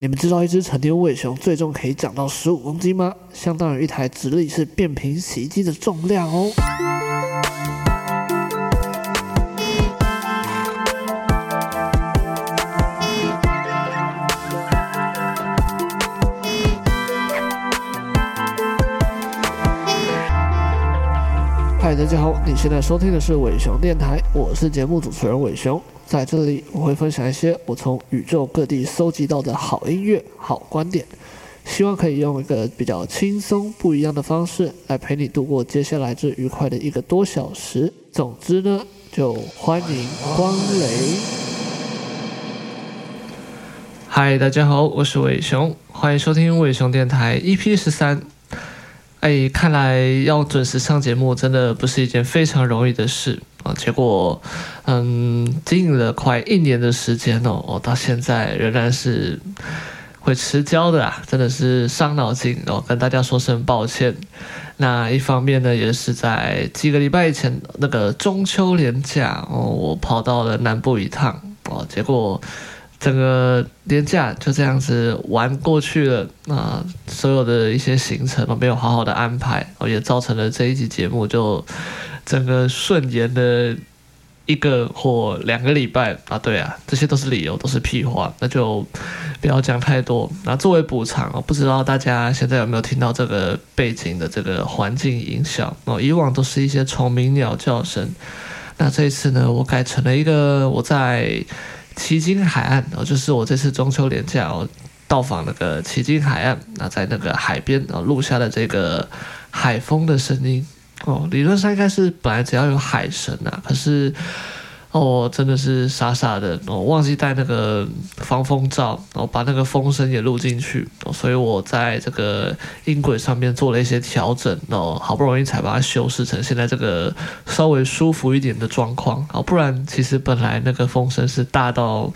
你们知道一只成年伪熊最终可以长到十五公斤吗？相当于一台直立式变频洗衣机的重量哦。大家好，你现在收听的是伟熊电台，我是节目主持人伟熊。在这里，我会分享一些我从宇宙各地搜集到的好音乐、好观点，希望可以用一个比较轻松、不一样的方式来陪你度过接下来这愉快的一个多小时。总之呢，就欢迎光临。嗨，大家好，我是伟熊，欢迎收听伟熊电台 EP 十三。哎，看来要准时上节目真的不是一件非常容易的事啊。结果，嗯，经营了快一年的时间哦，我到现在仍然是会迟交的啊，真的是伤脑筋哦，跟大家说声抱歉。那一方面呢，也是在几个礼拜以前那个中秋连假哦，我跑到了南部一趟哦，结果整个连假就这样子玩过去了啊，所有的一些行程都没有好好的安排哦，也造成了这一集节目就。整个顺延的一个或两个礼拜啊，对啊，这些都是理由，都是屁话，那就不要讲太多。那作为补偿哦，不知道大家现在有没有听到这个背景的这个环境影响哦？以往都是一些虫鸣鸟叫声，那这一次呢，我改成了一个我在旗津海岸哦，就是我这次中秋连假哦，到访那个旗津海岸，那在那个海边啊录下了这个海风的声音。哦，理论上应该是本来只要有海神啊，可是哦，真的是傻傻的，我、忘记带那个防风罩，然哦，把那个风声也录进去，所以我在这个音轨上面做了一些调整，哦，好不容易才把它修饰成现在这个稍微舒服一点的状况，哦，不然其实本来那个风声是大到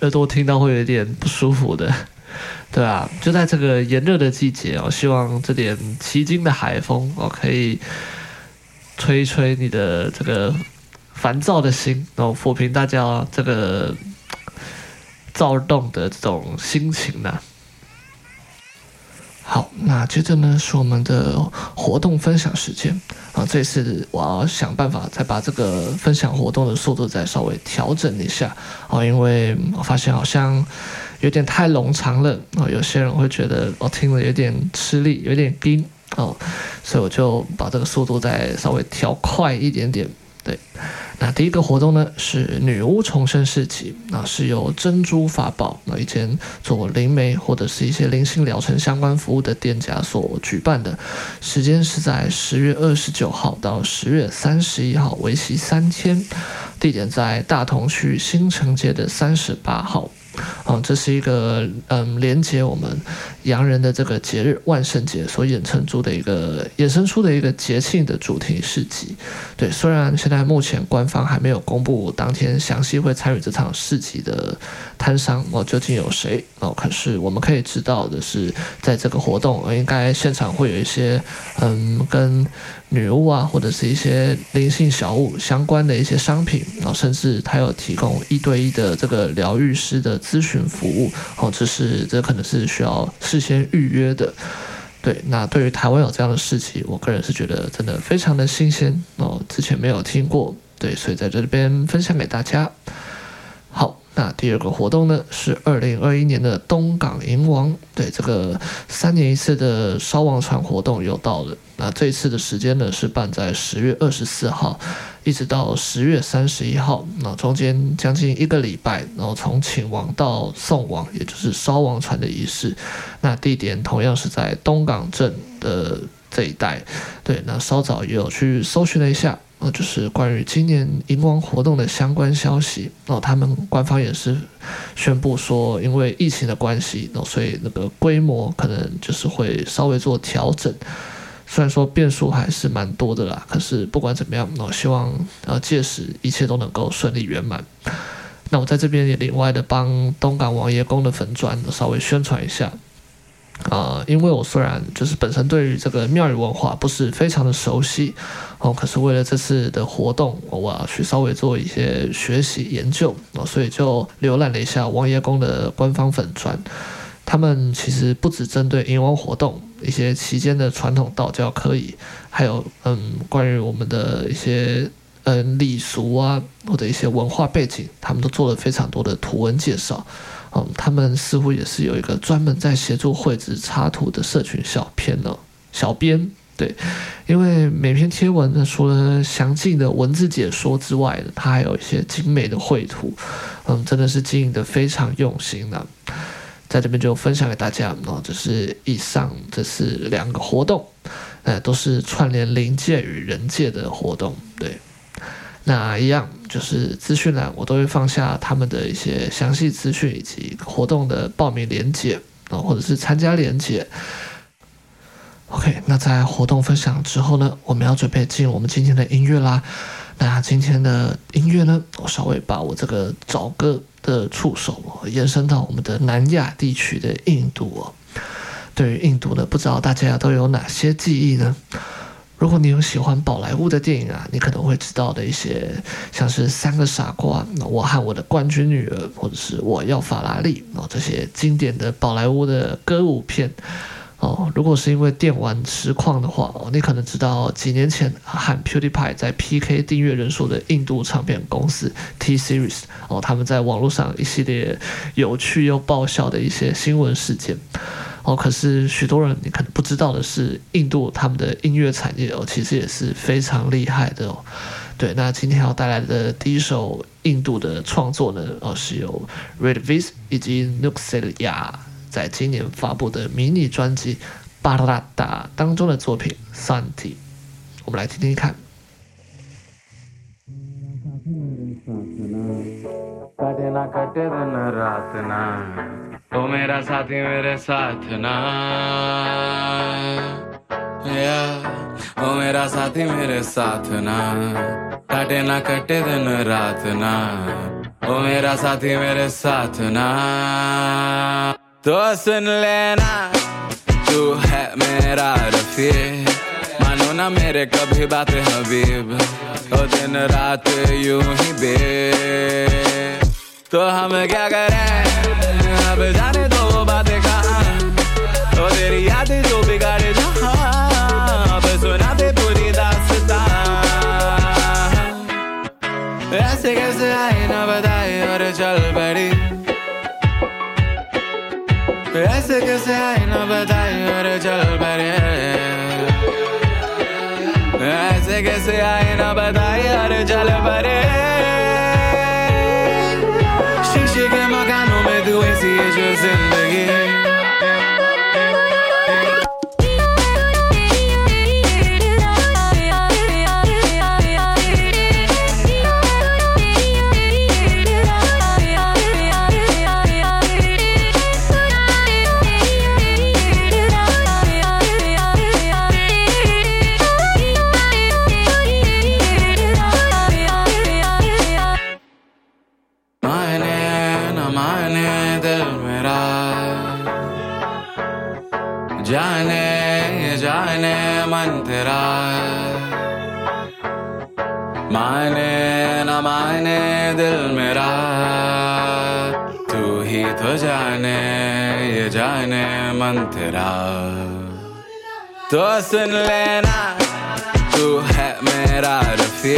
耳朵听到会有点不舒服的。对啊，就在这个炎热的季节哦，希望这点奇经的海风哦可以。吹一吹你的这个烦躁的心，然后抚平大家这个躁动的这种心情呢。好，那接着呢是我们的活动分享时间啊。这次我要想办法再把这个分享活动的速度再稍微调整一下哦，因为我发现好像有点太冗长了哦，有些人会觉得我听了有点吃力，有点冰。哦，所以我就把这个速度再稍微调快一点点。对，那第一个活动呢是女巫重生市集，那是由珍珠法宝那一间做灵媒或者是一些灵性疗程相关服务的店家所举办的，时间是在十月二十九号到十月三十一号，为期三天，地点在大同区新城街的三十八号。哦，这是一个嗯，连接我们洋人的这个节日万圣节所衍生出的一个衍生出的一个节庆的主题市集。对，虽然现在目前官方还没有公布当天详细会参与这场市集的摊商哦，究竟有谁哦，可是我们可以知道的是，在这个活动应该现场会有一些嗯跟。女巫啊，或者是一些灵性小物相关的一些商品，然后甚至他有提供一对一的这个疗愈师的咨询服务，哦，这是这可能是需要事先预约的。对，那对于台湾有这样的事情，我个人是觉得真的非常的新鲜哦，之前没有听过，对，所以在这边分享给大家。好。那第二个活动呢，是二零二一年的东港迎王，对，这个三年一次的烧王船活动又到了。那这一次的时间呢，是办在十月二十四号，一直到十月三十一号，那中间将近一个礼拜，然后从请王到送王，也就是烧王船的仪式。那地点同样是在东港镇的这一带。对，那稍早也有去搜寻了一下。那就是关于今年迎王活动的相关消息那，他们官方也是宣布说，因为疫情的关系哦，所以那个规模可能就是会稍微做调整。虽然说变数还是蛮多的啦，可是不管怎么样，我希望呃届时一切都能够顺利圆满。那我在这边也另外的帮东港王爷宫的粉砖稍微宣传一下。啊、呃，因为我虽然就是本身对于这个庙宇文化不是非常的熟悉哦，可是为了这次的活动，我要去稍微做一些学习研究哦，所以就浏览了一下王爷宫的官方粉砖，他们其实不只针对迎王活动一些期间的传统道教可以，还有嗯关于我们的一些嗯礼俗啊或者一些文化背景，他们都做了非常多的图文介绍。嗯，他们似乎也是有一个专门在协助绘制插图的社群小编呢，小编。对，因为每篇贴文呢，除了详尽的文字解说之外呢，它还有一些精美的绘图，嗯，真的是经营得非常用心的，在这边就分享给大家，哦，这是以上这是两个活动，呃，都是串联灵界与人界的活动，对，那一样就是资讯栏我都会放下他们的一些详细资讯以及活动的报名链接啊，或者是参加链接。OK，那在活动分享之后呢，我们要准备进我们今天的音乐啦。那今天的音乐呢，我稍微把我这个找歌的触手延伸到我们的南亚地区的印度哦。对于印度呢，不知道大家都有哪些记忆呢？如果你有喜欢宝莱坞的电影啊，你可能会知道的一些，像是《三个傻瓜》、《我和我的冠军女儿》，或者是《我要法拉利》哦，这些经典的宝莱坞的歌舞片。哦，如果是因为电玩实况的话，哦，你可能知道几年前喊 PewDiePie 在 PK 订阅人数的印度唱片公司 T Series，哦，他们在网络上一系列有趣又爆笑的一些新闻事件。哦，可是许多人你可能不知道的是，印度他们的音乐产业哦，其实也是非常厉害的哦。对，那今天要带来的第一首印度的创作呢，哦，是由 Red Viz 以及 Nuxelia。在今年发布的迷你专辑《巴拉达》当中的作品《三体》，我们来听听看。तो सुन लेना तू है मेरा रफी मानो ना मेरे कभी बात हबीब, ओ दिन रात यूँ ही बे तो हम क्या करें? अब जाने दो वो बातें कहाँ। तो तेरी यादें जो बिगाड़े जहाँ, अब सुना दे पूरी दास्तां ऐसे कैसे आए ना बताए ऐसे कैसे आई ना बताए और चल पड़े। ऐसे कैसे आई ना बताए और चल पड़े। शीशे के मकानों में तू ऐसी है जो ज़िंदगी जाने मन तेरा। तो सुन लेना, तू है मेरा रफी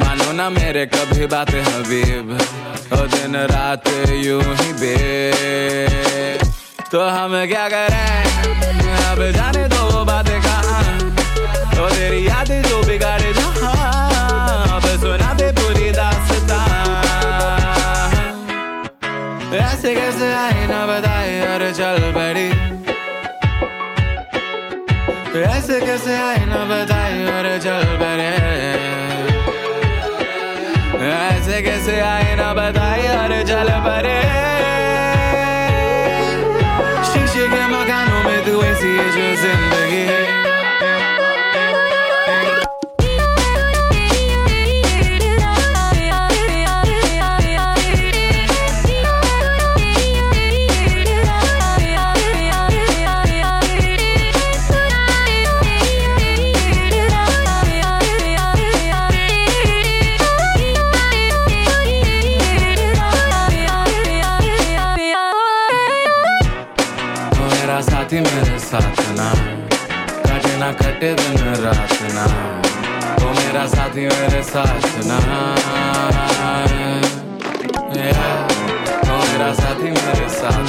मानो ना मेरे कभी बात हबीब। ओ दिन रात यूँ ही बे तो हम क्या करें? अब जाने दो बातें कहाँ। तो तेरी याद जो बिगाड़े जहाँ। अब सुना दे पूरी दास्तां ऐसे कैसे आए ना बताए चल पड़ी ऐसे कैसे आए ना बताए और चल पड़े ऐसे कैसे आए ना बताए और चल पड़े शीशे के मकानों में तू ऐसी जो ज़िंदगी कटे दिन रात ना वो मेरा साथी मेरे साथ ना मेरा साथी मेरे साथ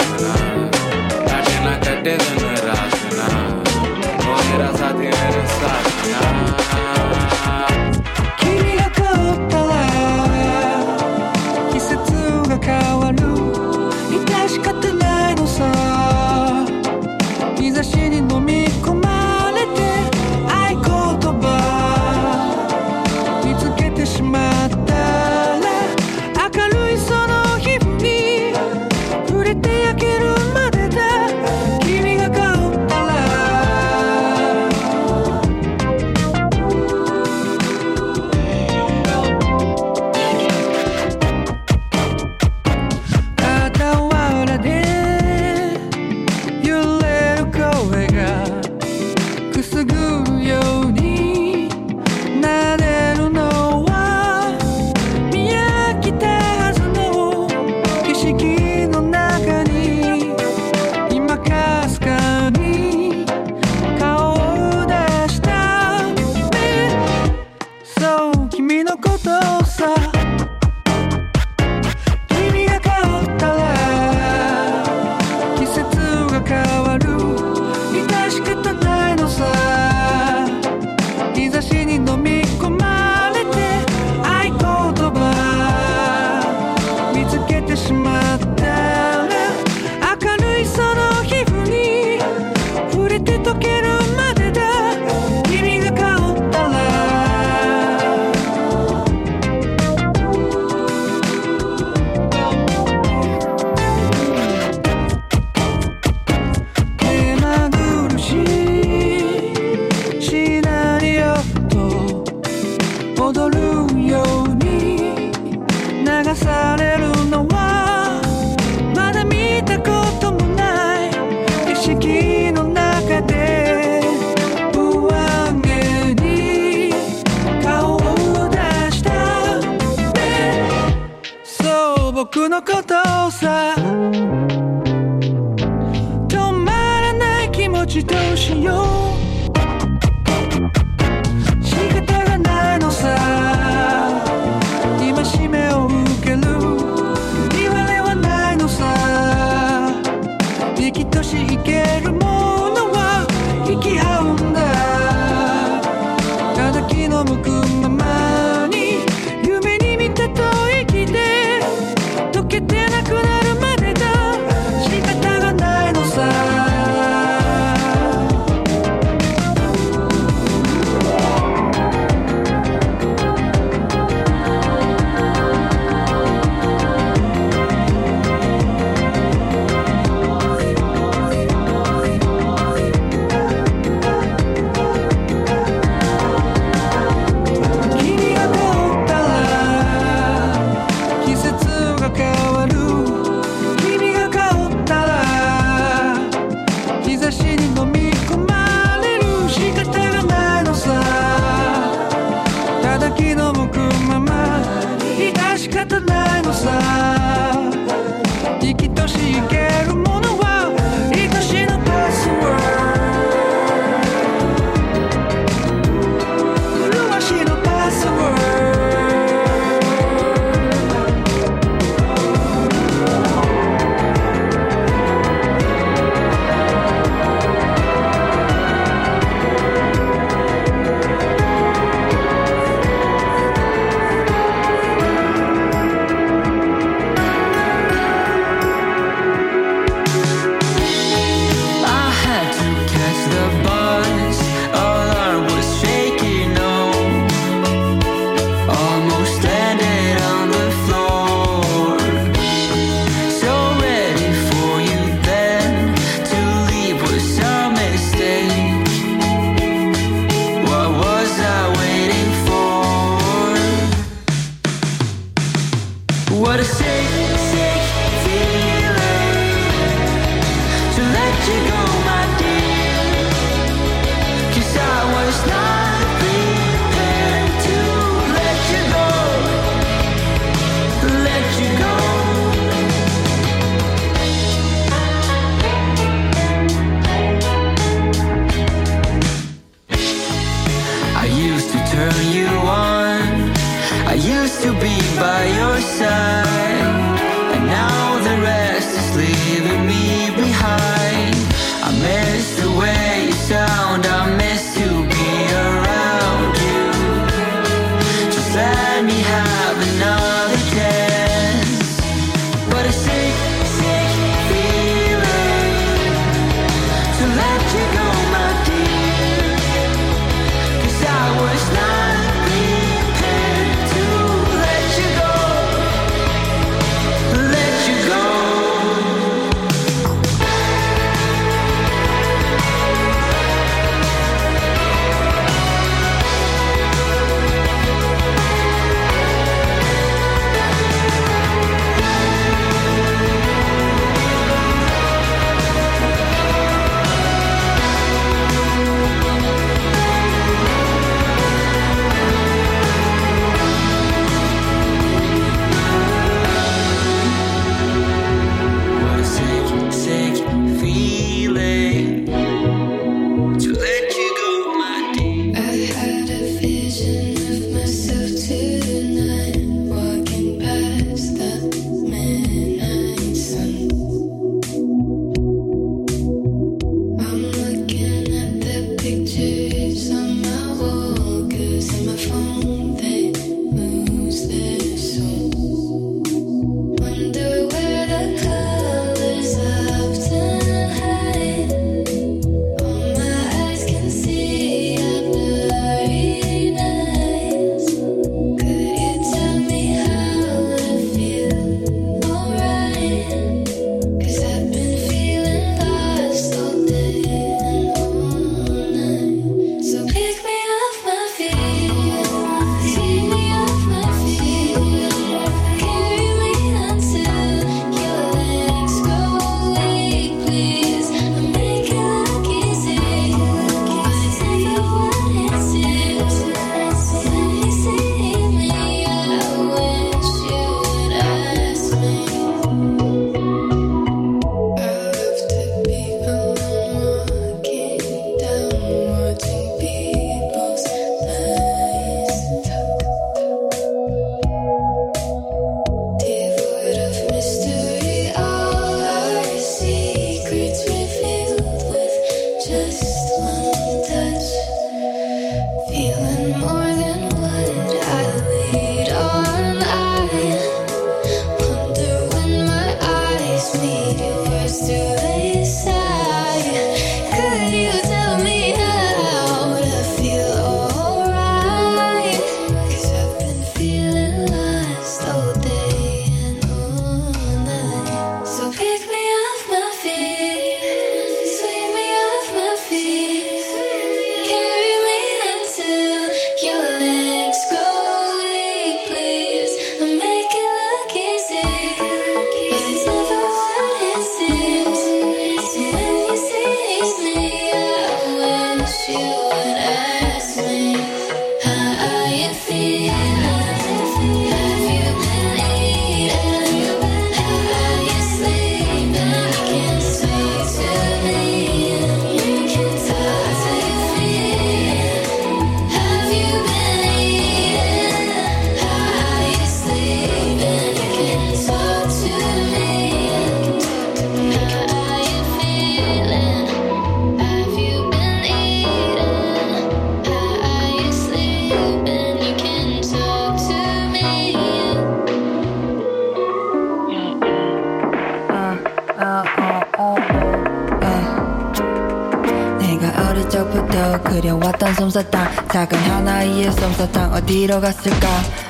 어디로 갔을까?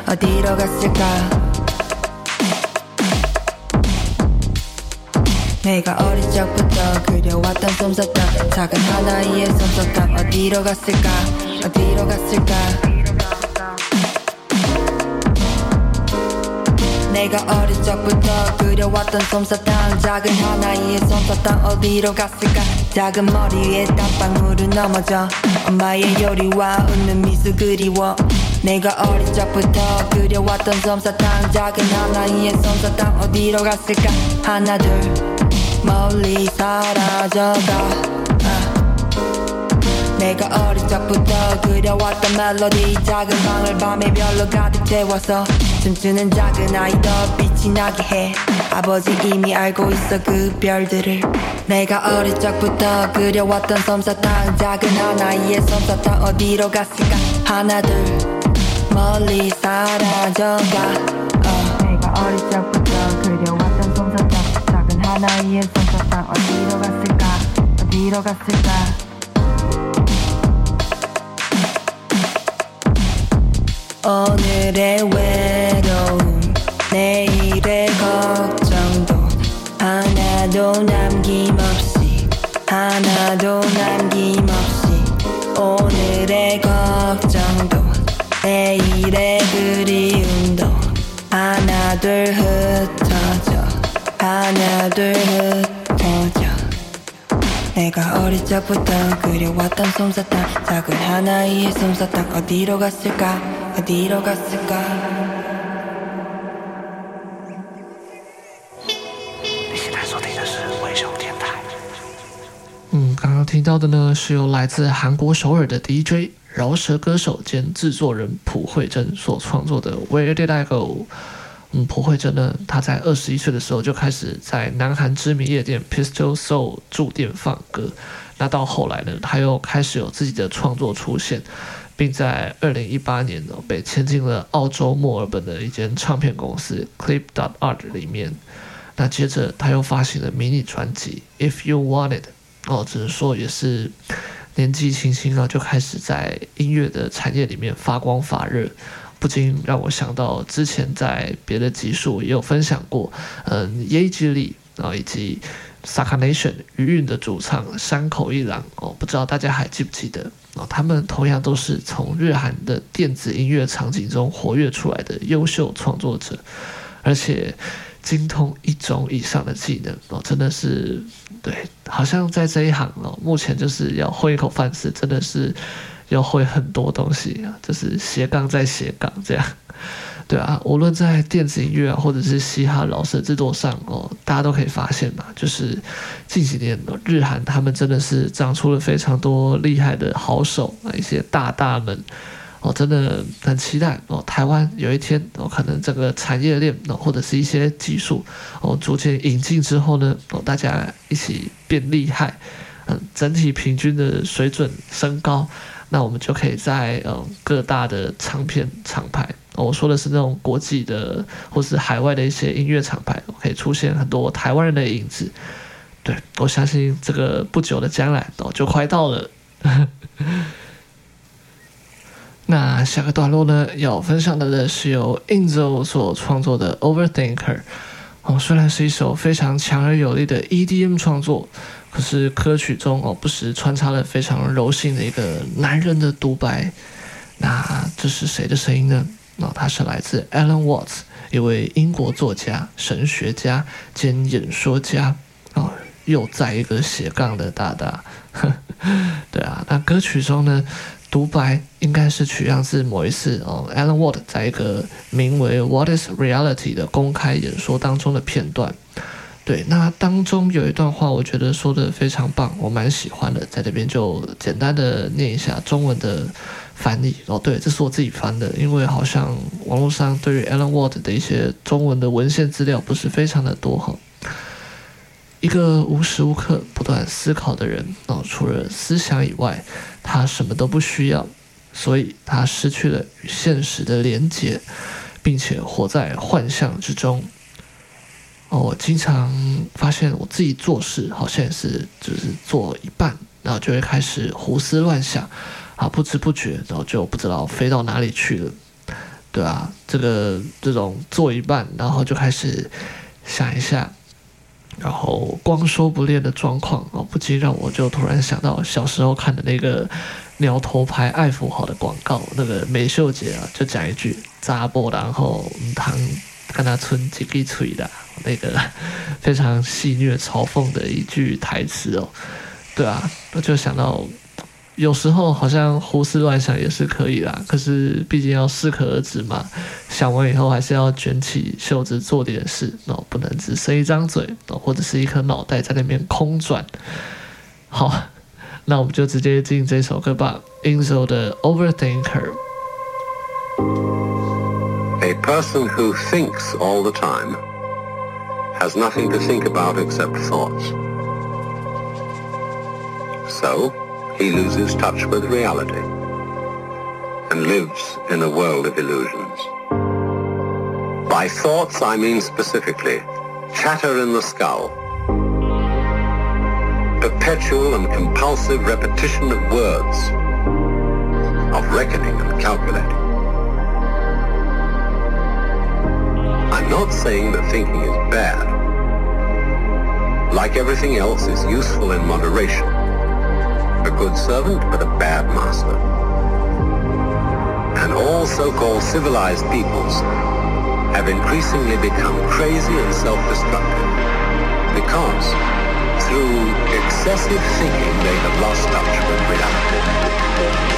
어디로 갔을까? 내가 어릴 적부터 그려왔던 솜사탕 작은 하나의 솜사탕 어디로 갔을까? 어디로 갔을까? 내가 어릴 적부터 그려왔던 솜사탕 작은 하나의 솜사탕 어디로 갔을까? 작은 머리 위에 땀방울은 넘어져. 엄마의 요리와 웃는 미소 그리워 내가 어릴 적부터 그려왔던 솜사탕 작은 하나의 솜사탕 어디로 갔을까? 하나 둘. 멀리 사라져가 아. 내가 어릴 적부터 그려왔던 멜로디 작은 방을 밤에 별로 가득 채워서 춤추는 작은 아이도 빛이 나게 해. 아버지 이미 알고 있어 그 별들을. 내가 어릴 적부터 그려왔던 솜사탕 작은 하나의 솜사탕 어디로 갔을까? 하나 둘 멀리 사라져가 어. 내가 어릴 적부터 그려왔던 솜사탕 작은 하나의 솜사탕 어디로 갔을까 어디로 갔을까 오늘의 외로움 내일의 걱정도 하나도 남김없이 하나도 남김없이 오늘의 걱정도 내일의 그리움도 하나 둘 흩어져 하나 둘 흩어져. 내가 어릴 적부터 그려왔던 솜사탕 작은 하나의 솜사탕. 어디로 갔을까? 어디로 갔을까 听到的呢，是由来自韩国首尔的 DJ 饶舌歌手兼制作人朴慧珍所创作的《Where Did I Go》。嗯，朴慧珍呢，她在二十一岁的时候就开始在南韩知名夜店 Pistol Soul 驻店放歌。那到后来呢，她又开始有自己的创作出现，并在二零一八年呢被签进了澳洲墨尔本的一间唱片公司 Clip Dot Art 里面。那接着她又发行了迷你专辑 If You Want It。哦，只能说也是年纪轻轻啊，就开始在音乐的产业里面发光发热。不禁让我想到之前在别的集数也有分享过，嗯，耶吉里啊，以及 Saka Nation 余韵的主唱山口一郎哦，不知道大家还记不记得哦？他们同样都是从日韩的电子音乐场景中活跃出来的优秀创作者，而且精通一种以上的技能哦，真的是对，好像在这一行哦，目前就是要混一口饭吃，真的是。要会很多东西啊，就是斜杠再斜杠这样，对啊，无论在电子音乐啊，或者是嘻哈饶舌制作上哦，大家都可以发现嘛，就是近几年日韩他们真的是长出了非常多厉害的好手啊，一些大大们我，真的很期待哦，台湾有一天哦，可能这个产业链哦，或者是一些技术哦，逐渐引进之后呢，哦，大家一起变厉害，嗯，整体平均的水准升高。那我们就可以在嗯各大的唱片厂牌，我说的是那种国际的或是海外的一些音乐厂牌，可以出现很多台湾人的影子。对，我相信这个不久的将来哦就快到了。那下个段落呢，要分享的呢是由 Enzo 所创作的 Overthinker。哦，虽然是一首非常强而有力的 EDM 创作。可是歌曲中哦，不时穿插了非常柔性的一个男人的独白。那这是谁的声音呢？哦，他是来自 Alan Watts，一位英国作家、神学家兼演说家。哦，又在一个斜杠的大大。对啊，那歌曲中呢，独白应该是取样自某一次哦，Alan Watts 在一个名为 What is Reality 的公开演说当中的片段。对，那当中有一段话，我觉得说的非常棒，我蛮喜欢的，在这边就简单的念一下中文的翻译哦。对，这是我自己翻的，因为好像网络上对于 Alan Watts 的一些中文的文献资料不是非常的多哈。一个无时无刻不断思考的人哦，除了思想以外，他什么都不需要，所以他失去了与现实的连结，并且活在幻象之中。哦，我经常发现我自己做事好像是就是做一半，然后就会开始胡思乱想，啊，不知不觉，然后就不知道飞到哪里去了，对啊，这个这种做一半，然后就开始想一下，然后光说不练的状况，哦，不禁让我就突然想到小时候看的那个鸟头牌爱福号的广告，那个美秀姐啊，就讲一句扎波，然后唐跟他村几滴吹的。那个非常戏谑嘲讽的一句台词哦，对啊，我就想到有时候好像胡思乱想也是可以啦，可是毕竟要适可而止嘛，想完以后还是要卷起袖子做点事哦，不能只剩一张嘴哦，或者是一颗脑袋在那边空转。好，那我们就直接进这首歌吧，Inzo 的 Overthinker。A person who thinks all the time. has nothing to think about except thoughts. So, he loses touch with reality and lives in a world of illusions. By thoughts, I mean specifically chatter in the skull, perpetual and compulsive repetition of words, of reckoning and calculating. I'm not saying that thinking is bad. Like everything else, is useful in moderation. A good servant, but a bad master. And all so-called civilized peoples have increasingly become crazy and self-destructive because through excessive thinking they have lost touch with reality.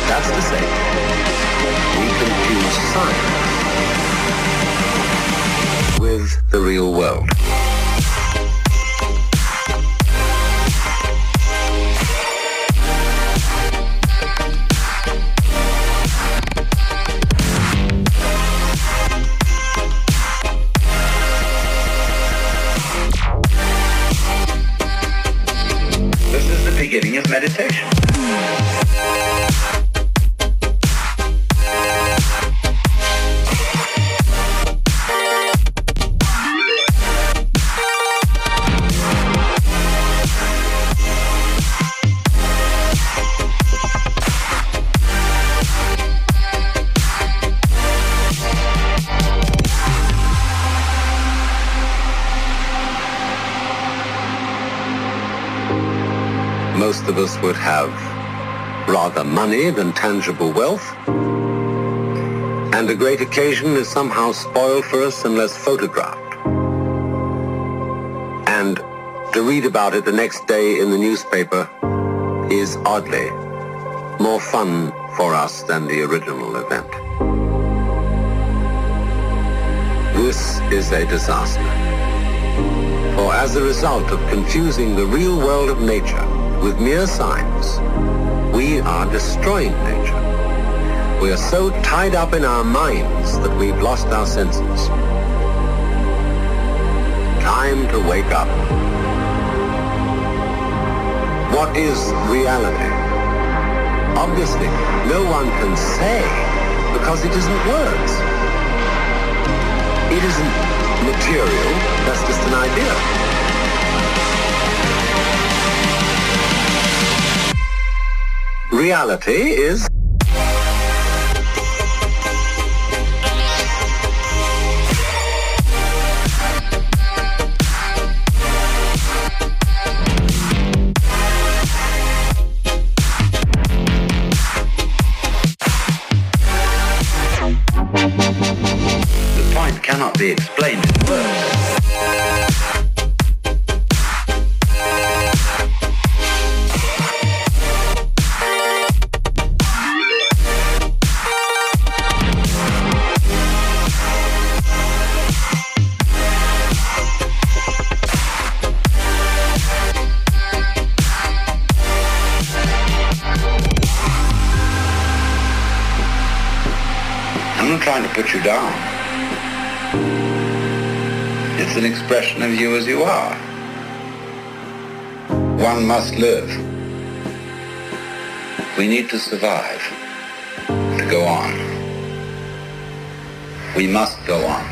That's to say, we confuse science with the real world. Beginning of meditation. Most of us would have rather money than tangible wealth. And a great occasion is somehow spoiled for us unless photographed. And to read about it the next day in the newspaper is oddly more fun for us than the original event. This is a disaster. For as a result of confusing the real world of nature with mere signs, we are destroying nature. We are so tied up in our minds that we've lost our senses. Time to wake up. What is reality? Obviously, no one can say because it isn't words. It isn't material, that's just an idea. Reality is as you are. One must live. We need to survive, to go on. We must go on.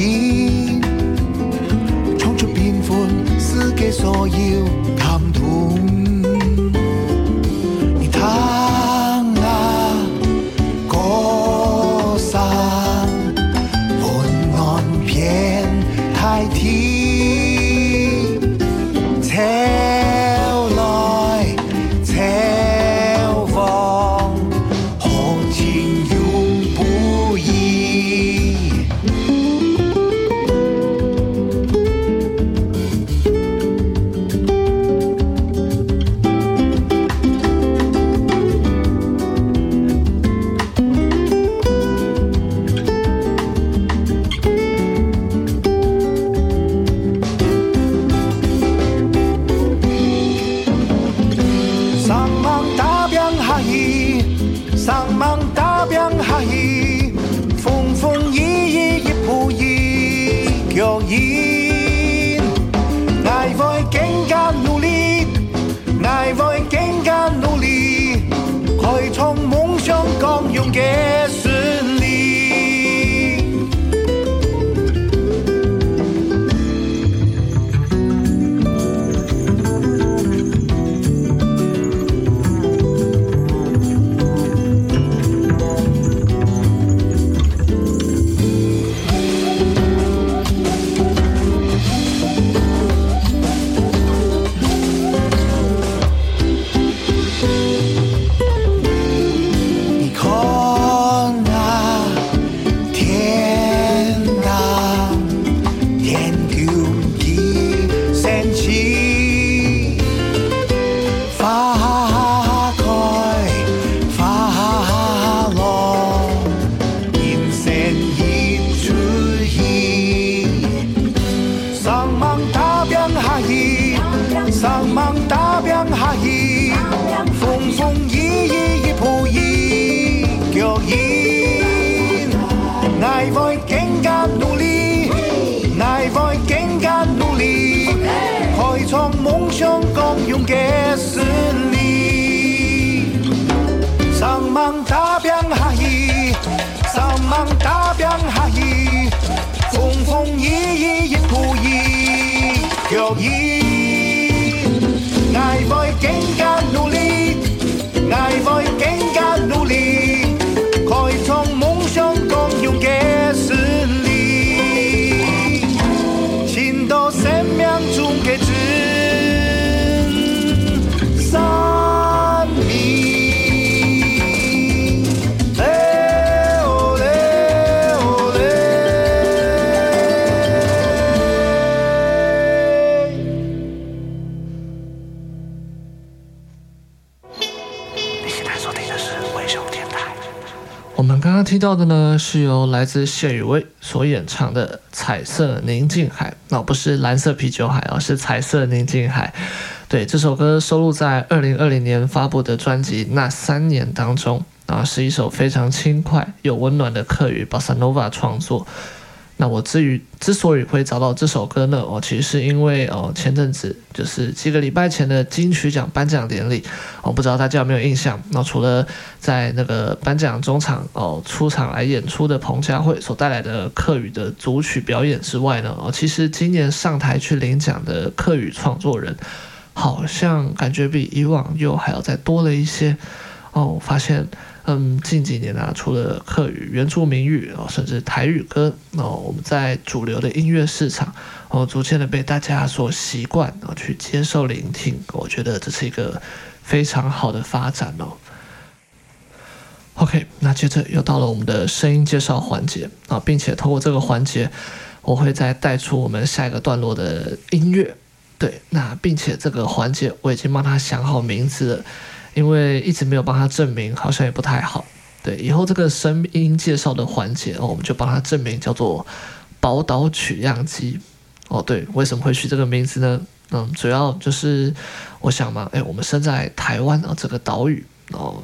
嘅声音，唱出缤纷世界所有。听到的呢，是由来自谢雨薇所演唱的《彩色宁静海》，那不是蓝色啤酒海而，是彩色宁静海。对，这首歌收录在二零二零年发布的专辑《那三年》当中啊，是一首非常轻快又温暖的客语 Bossa Nova 创作。那我至于之所以会找到这首歌呢，哦，其实是因为哦，前阵子就是几个礼拜前的金曲奖颁奖典礼，我不知道大家有没有印象。那除了在那个颁奖中场哦出场来演出的彭佳慧所带来的客语的组曲表演之外呢，哦，其实今年上台去领奖的客语创作人，好像感觉比以往又还要再多了一些。哦，我发现。嗯，近几年啊，除了客语、原住民语哦，甚至台语歌哦，我们在主流的音乐市场哦，逐渐的被大家所习惯哦，去接受聆听。我觉得这是一个非常好的发展哦。OK，那接着又到了我们的声音介绍环节啊，并且通过这个环节，我会再带出我们下一个段落的音乐。对，那并且这个环节我已经帮他想好名字了，因为一直没有帮他证明，好像也不太好。对，以后这个声音介绍的环节，我们就帮他证明叫做宝岛取样机。哦，对，为什么会取这个名字呢？嗯，主要就是我想嘛，哎，我们生在台湾啊这个岛屿哦。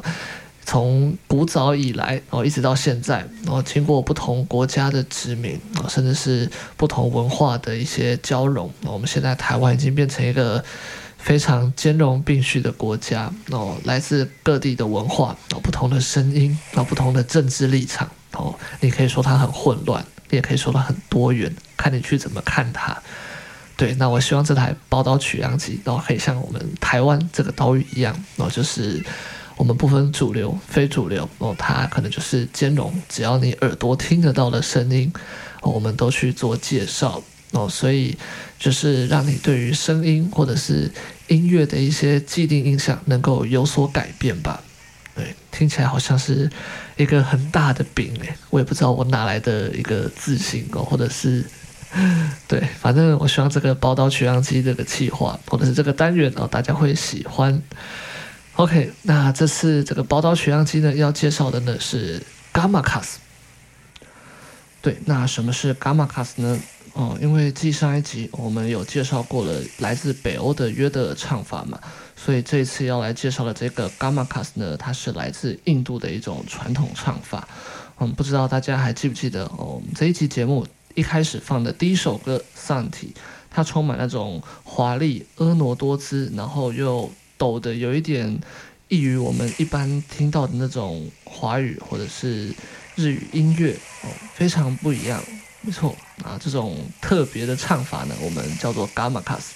从古早以来，哦，一直到现在，然后经过不同国家的殖民，啊，甚至是不同文化的一些交融，我们现在台湾已经变成一个非常兼容并蓄的国家，哦，来自各地的文化，哦，不同的声音，哦，不同的政治立场，哦，你可以说它很混乱，你也可以说它很多元，看你去怎么看它。对，那我希望这台宝岛取样机，然后可以像我们台湾这个岛屿一样，哦，就是。我们不分主流、非主流哦，它可能就是兼容，只要你耳朵听得到的声音，哦，我们都去做介绍哦。所以就是让你对于声音或者是音乐的一些既定印象能够有所改变吧。对，听起来好像是一个很大的饼诶，我也不知道我哪来的一个自信哦，或者是 对，反正我希望这个宝岛取样机这个企划或者是这个单元哦，大家会喜欢。OK，那这次这个宝岛取样机呢，要介绍的呢是 Gamma Cas。对，那什么是 Gamma Cas 呢？哦，因为继上一集我们有介绍过了来自北欧的约德尔唱法嘛，所以这一次要来介绍的这个 g a m a k a s 呢，它是来自印度的一种传统唱法。嗯，不知道大家还记不记得哦？我们这一集节目一开始放的第一首歌《Santi》，它充满那种华丽、婀娜多姿，然后又。抖的有一点异于我们一般听到的那种华语或者是日语音乐哦，非常不一样。没错啊，这种特别的唱法呢，我们叫做 Gamakas。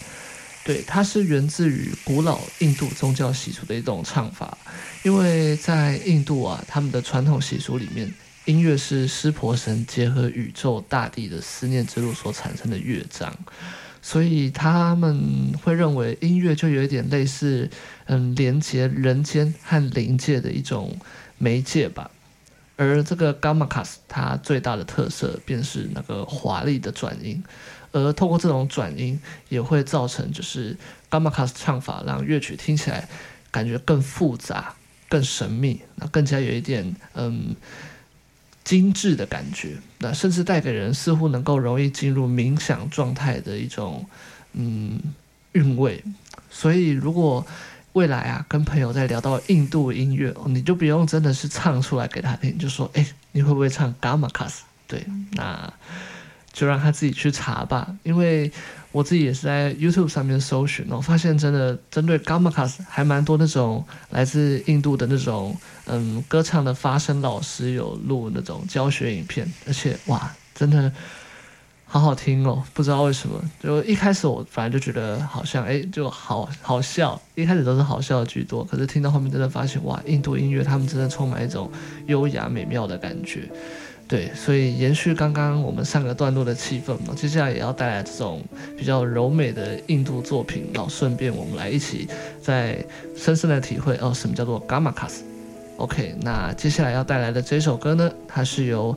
对，它是源自于古老印度宗教习俗的一种唱法。因为在印度啊，他们的传统习俗里面，音乐是湿婆神结合宇宙大地的思念之路所产生的乐章。所以他们会认为音乐就有一点类似，嗯，连接人间和灵界的一种媒介吧。而这个 Gamakasi 它最大的特色便是那个华丽的转音，而透过这种转音也会造成就是 Gamakasi 唱法让乐曲听起来感觉更复杂、更神秘，那更加有一点嗯。精致的感觉，那甚至带给人似乎能够容易进入冥想状态的一种嗯韵味。所以，如果未来啊跟朋友在聊到印度音乐，你就不用真的是唱出来给他听，就说：“哎，你会不会唱 Gamakasi？” 对，那就让他自己去查吧，因为。我自己也是在 YouTube 上面搜寻，我发现真的针对 Gamakasi 还蛮多那种来自印度的那种嗯歌唱的发声老师有录那种教学影片，而且哇，真的好好听哦！不知道为什么，就一开始我反正就觉得好像哎就好好笑，一开始都是好笑的居多，可是听到后面真的发现哇，印度音乐他们真的充满一种优雅美妙的感觉。对，所以延续刚刚我们上个段落的气氛嘛，接下来也要带来这种比较柔美的印度作品，然后顺便我们来一起再深深的体会哦，什么叫做 Gamakas。OK，那接下来要带来的这首歌呢，它是由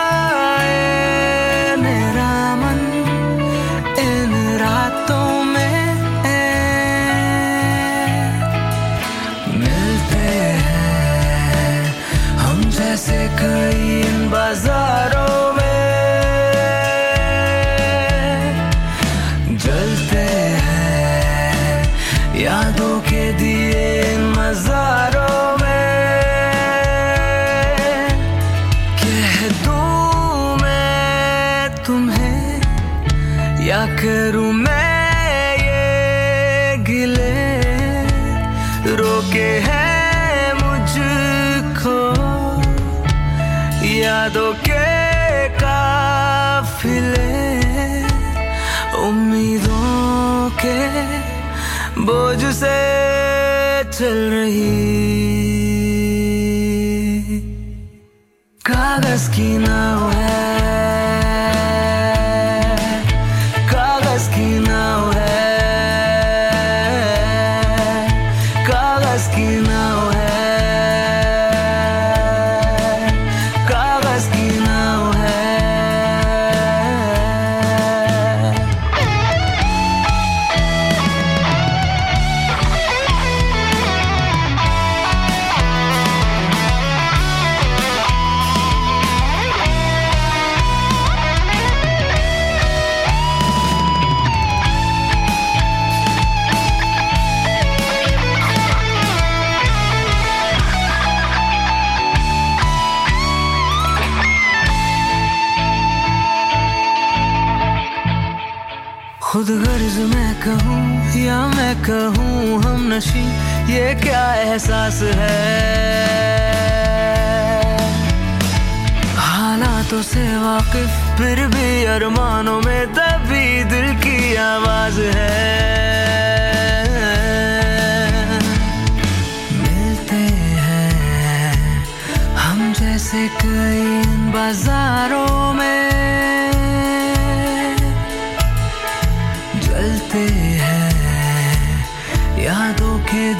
खुद गर्ज मैं कहूँ या मैं कहूँ हम नशी, ये क्या एहसास है? हालातों से वाकिफ, फिर भी अरमानों में तभी दिल की आवाज़ है। मिलते हैं हम जैसे कई बाजारों में।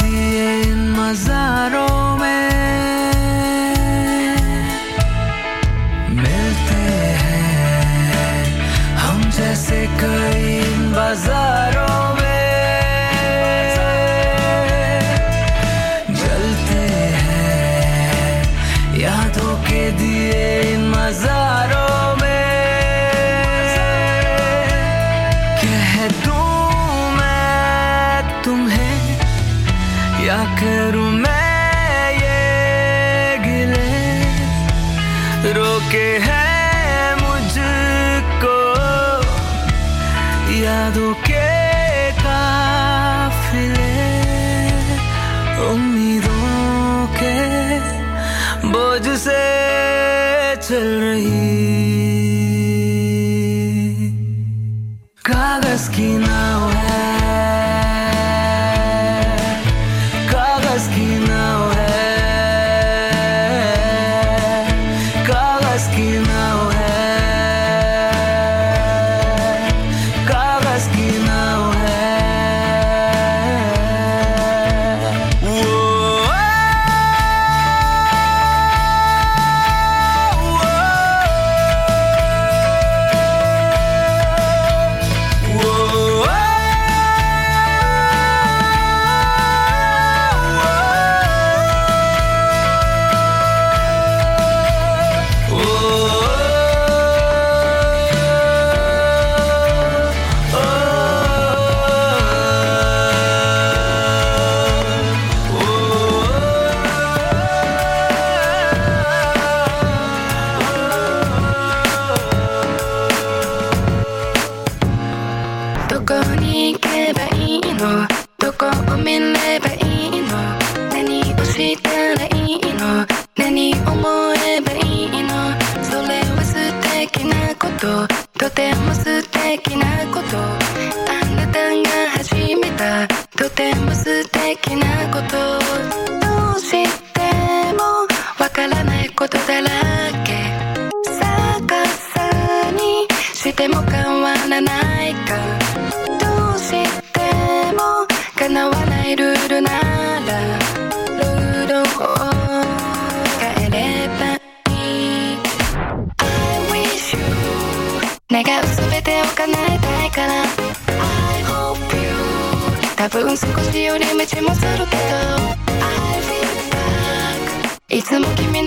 दिए इन मजारों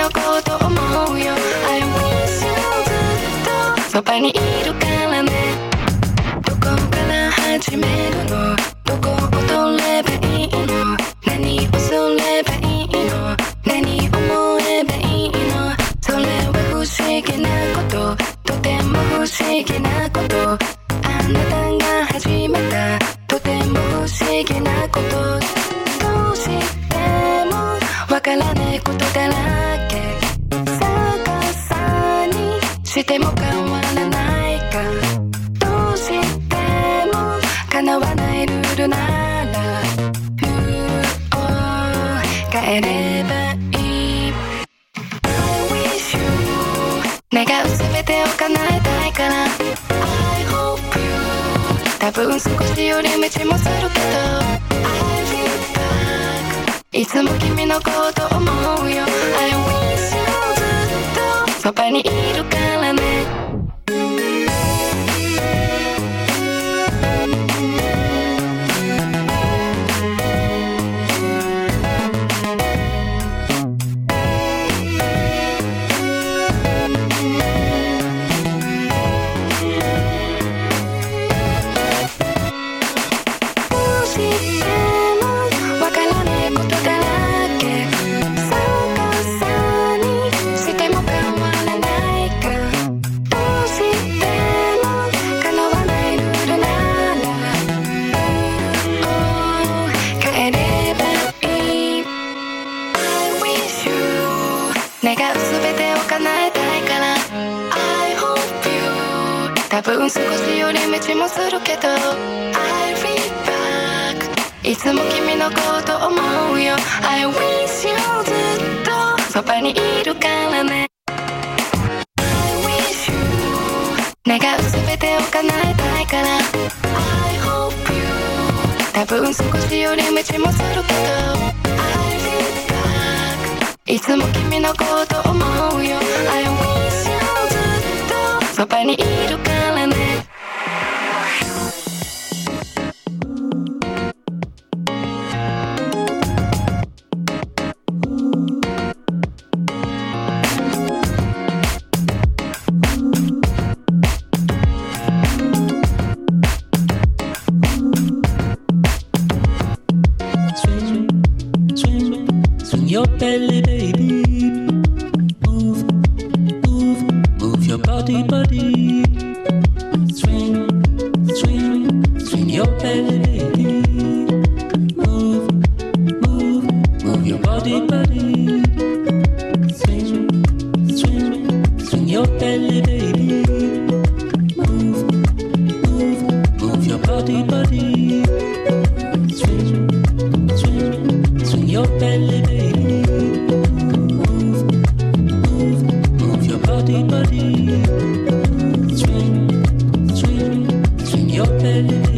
のこと思うよ。I miss you ずっと。そばにいるからね。どこから始めるの？head.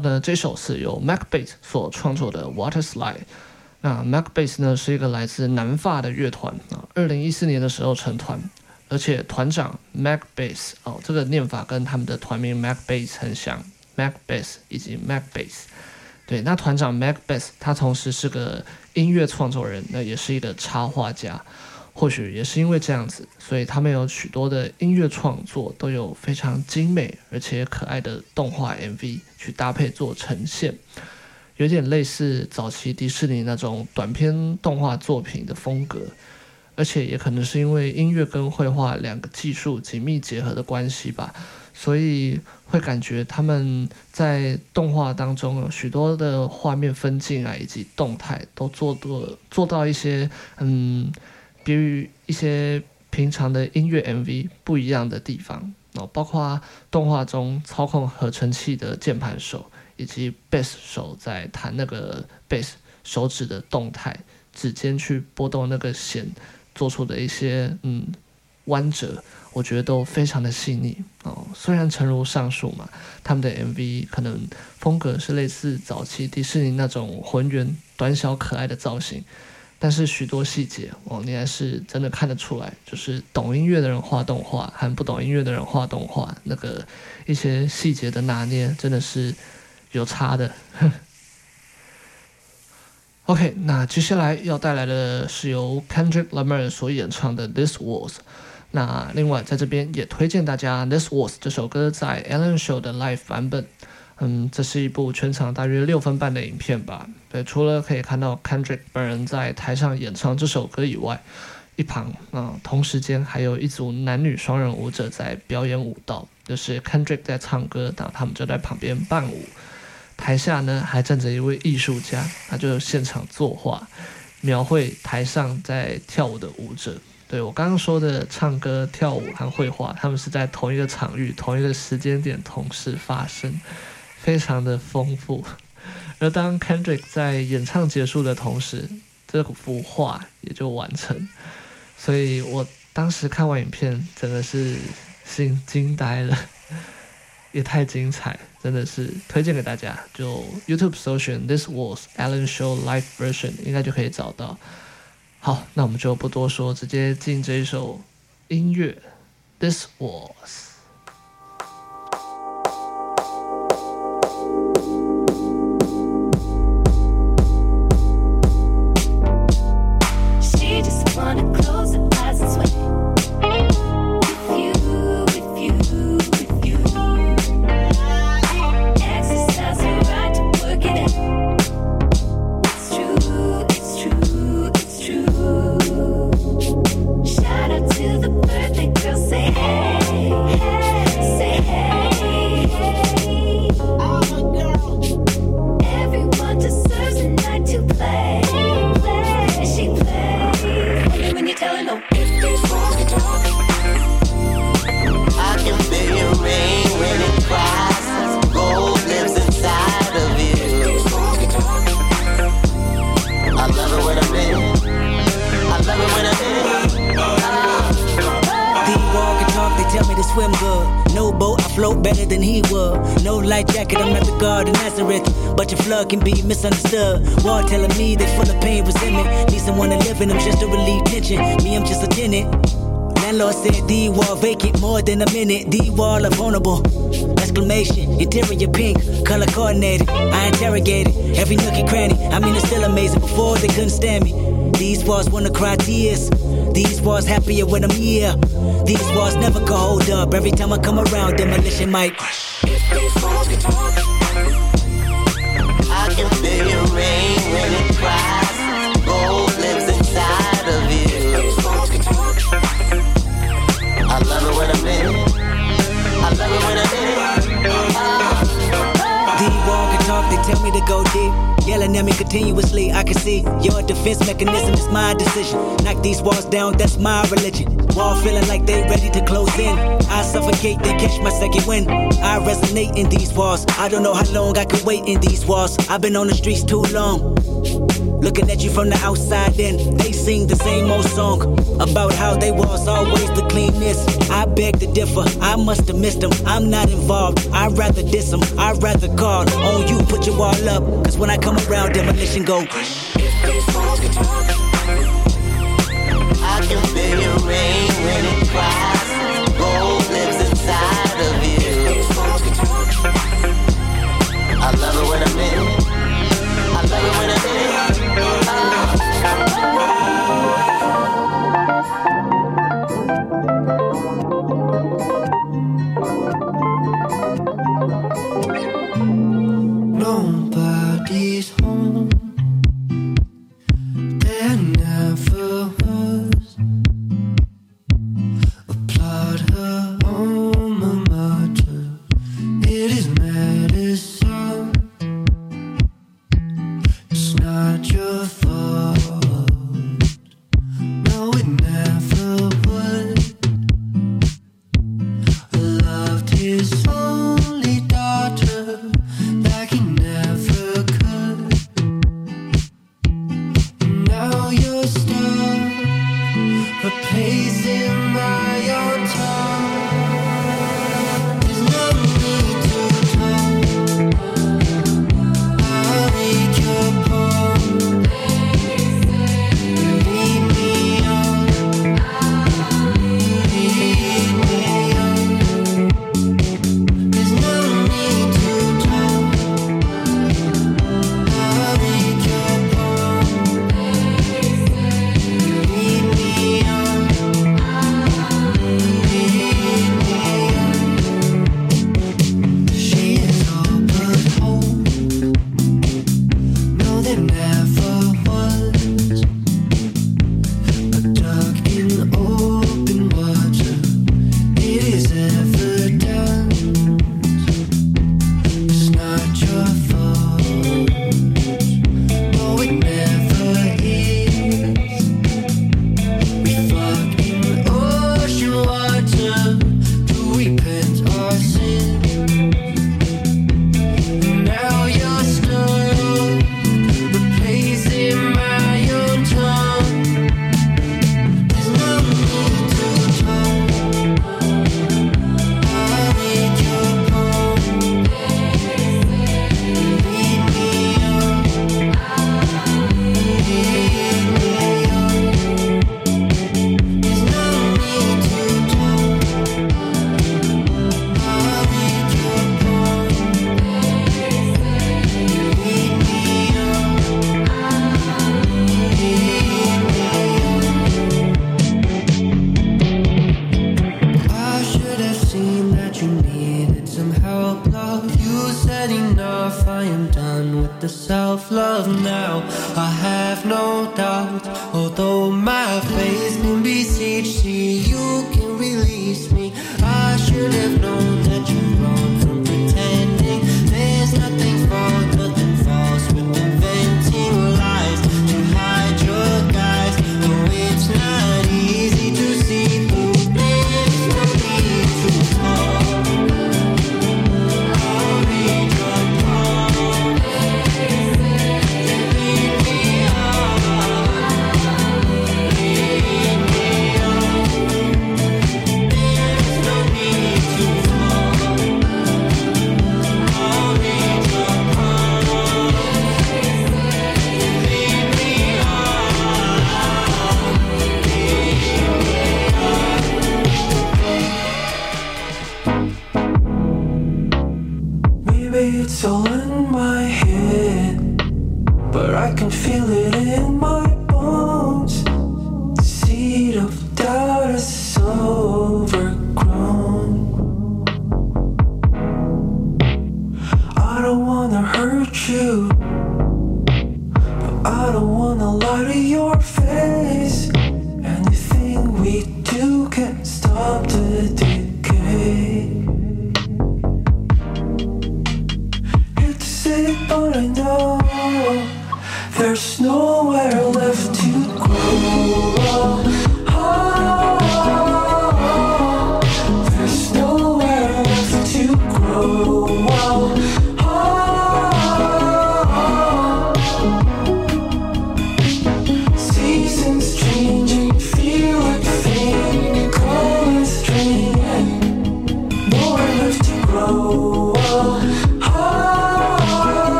的这首是由 Mac Bass 所创作的 Water Slide。那 Mac Bass 呢是一个来自南法的乐团啊，二零一四年的时候成团，而且团长 Mac Bass 哦，这个念法跟他们的团名 Mac Bass 很像，Mac Bass 以及 Mac Bass。对，那团长 Mac Bass 他同时是个音乐创作人，那也是一个插画家。或许也是因为这样子，所以他们有许多的音乐创作都有非常精美而且可爱的动画 MV 去搭配做呈现，有点类似早期迪士尼那种短片动画作品的风格，而且也可能是因为音乐跟绘画两个技术紧密结合的关系吧，所以会感觉他们在动画当中有许多的画面分镜啊以及动态都做多做到一些嗯。比与一些平常的音乐 MV 不一样的地方哦，包括动画中操控合成器的键盘手，以及贝斯手在弹那个贝斯手指的动态，指尖去拨动那个弦，做出的一些嗯弯折，我觉得都非常的细腻哦。虽然诚如上述嘛，他们的 MV 可能风格是类似早期迪士尼那种浑圆、短小、可爱的造型。但是许多细节哦，你还是真的看得出来，就是懂音乐的人画动画和不懂音乐的人画动画，那个一些细节的拿捏真的是有差的。OK，那接下来要带来的是由 Kendrick Lamar 所演唱的《This Was》。那另外在这边也推荐大家《This Was》这首歌在 Alan Show 的 Live 版本。嗯，这是一部全长大约六分半的影片吧。对，除了可以看到 Kendrick 本人在台上演唱这首歌以外，一旁啊、同时间还有一组男女双人舞者在表演舞蹈，就是 Kendrick 在唱歌，然后他们就在旁边伴舞。台下呢还站着一位艺术家，他就现场作画，描绘台上在跳舞的舞者。对，我刚刚说的唱歌、跳舞和绘画，他们是在同一个场域、同一个时间点同时发生。非常的丰富，而当 Kendrick 在演唱结束的同时，这幅画也就完成。所以我当时看完影片，真的是心惊呆了，也太精彩，真的是推荐给大家。就 YouTube 搜寻 This Was Alan Show Live Version，应该就可以找到。好，那我们就不多说，直接进这一首音乐 This Was。In me these Need want to live in I'm just to relieve tension. Me, I'm just a tenant. Landlord said the wall vacant more than a minute. The wall of vulnerable. Exclamation, interior pink, color coordinated. I interrogated every nook and cranny. I mean, it's still amazing. Before they couldn't stand me. These walls wanna cry tears. These walls happier when I'm here. These walls never go hold up. Every time I come around, demolition might. If these walls talk, tell me to go deep. Yelling at me continuously, I can see your defense mechanism is my decision. Knock these walls down, that's my religion. Wall feeling like they ready to close in. I suffocate, then catch my second wind. I resonate in these walls. I don't know how long I can wait in these walls. I've been on the streets too long. Looking at you from the outside in, they sing the same old song about how they was always the cleanest. I beg to differ, I must have missed them. I'm not involved, I'd rather diss them, I'd rather call on you, put your wall up. Cause when I come around, demolition go. I can feel your rain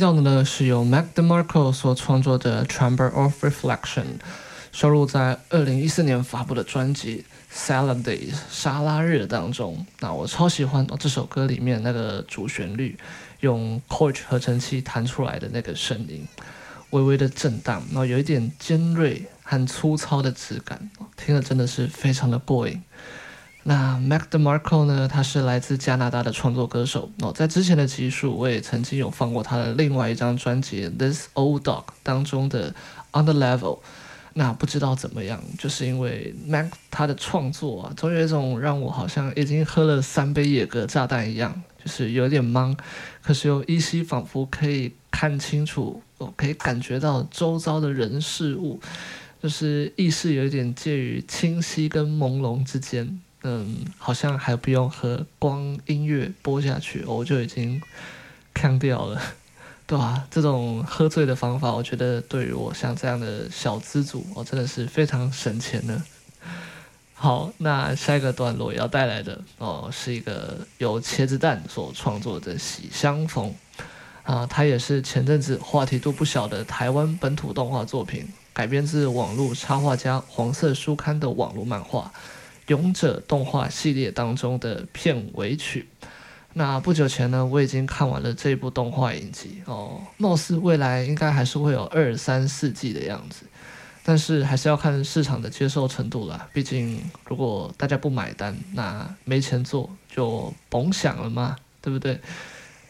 到的呢，是由 Mac DeMarco 所创作的《Chamber of Reflection》，收录在二零一四年发布的专辑《Salad Day》沙拉日当中。那我超喜欢这首歌里面那个主旋律，用 Korg 合成器弹出来的那个声音，微微的震荡，然后有一点尖锐和粗糙的质感，听了真的是非常的过瘾。那 Mac DeMarco 呢？他是来自加拿大的创作歌手哦。在之前的集数，我也曾经有放过他的另外一张专辑《This Old Dog》当中的《On the Level》。那不知道怎么样，就是因为 Mac 他的创作啊，总有一种让我好像已经喝了三杯野格炸弹一样，就是有点懵，可是又依稀仿佛可以看清楚，我可以感觉到周遭的人事物，就是意识有一点介于清晰跟朦胧之间。嗯，好像还不用喝，光音乐播下去，我就已经看掉了，对啊，这种喝醉的方法，我觉得对于我像这样的小资族，我真的是非常省钱的。好，那下一个段落要带来的哦，是一个由茄子蛋所创作的《喜相逢》啊，它也是前阵子话题度不小的台湾本土动画作品，改编自网络插画家黄色书刊的网络漫画。勇者动画系列当中的片尾曲。那不久前呢，我已经看完了这部动画影集哦，貌似未来应该还是会有二三四季的样子，但是还是要看市场的接受程度啦。毕竟如果大家不买单，那没钱做就甭想了嘛，对不对？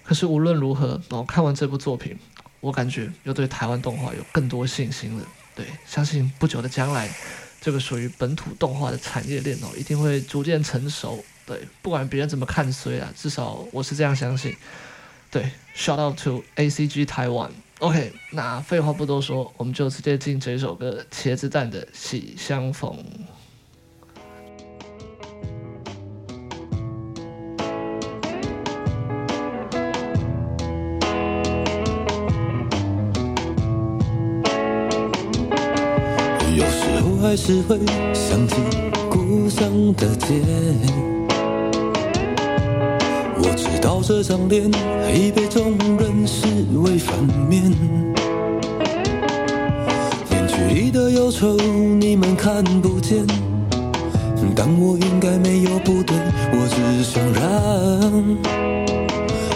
可是无论如何，哦，看完这部作品，我感觉又对台湾动画有更多信心了。对，相信不久的将来。这个属于本土动画的产业链哦，一定会逐渐成熟。对，不管别人怎么看衰啊，至少我是这样相信。对，shout out to ACG 台湾。OK，那废话不多说，我们就直接进这首歌《茄子蛋的喜相逢》。还是会想起故乡的街。我知道这张脸已被众人视为反面。面具里的忧愁你们看不见，但我应该没有不对。我只想让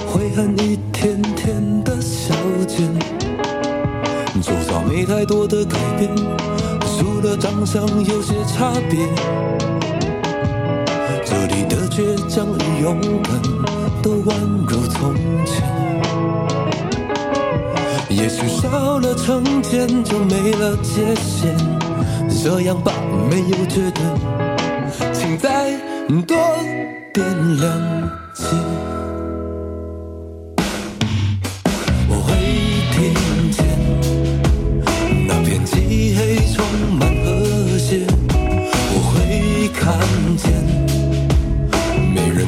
悔恨一天天的消减，周遭没太多的改变。除了长相有些差别，这里的倔强与勇敢都宛如从前。也许少了成见就没了界限，这样吧，没有绝对，请再多点谅解。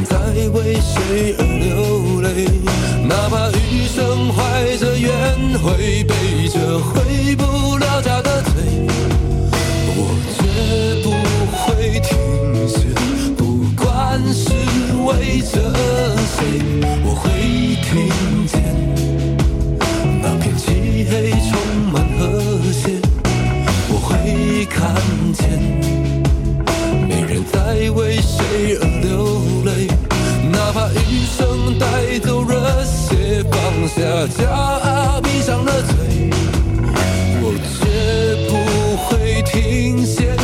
在为谁而流泪？哪怕余生怀着怨悔，背着回不了家的罪，我绝不会停歇。不管是为着谁，我会听见那片漆黑充满和谐，我会看见没人再为谁而流泪。把余生带走热血，放下骄傲，闭上了嘴，我绝不会停歇，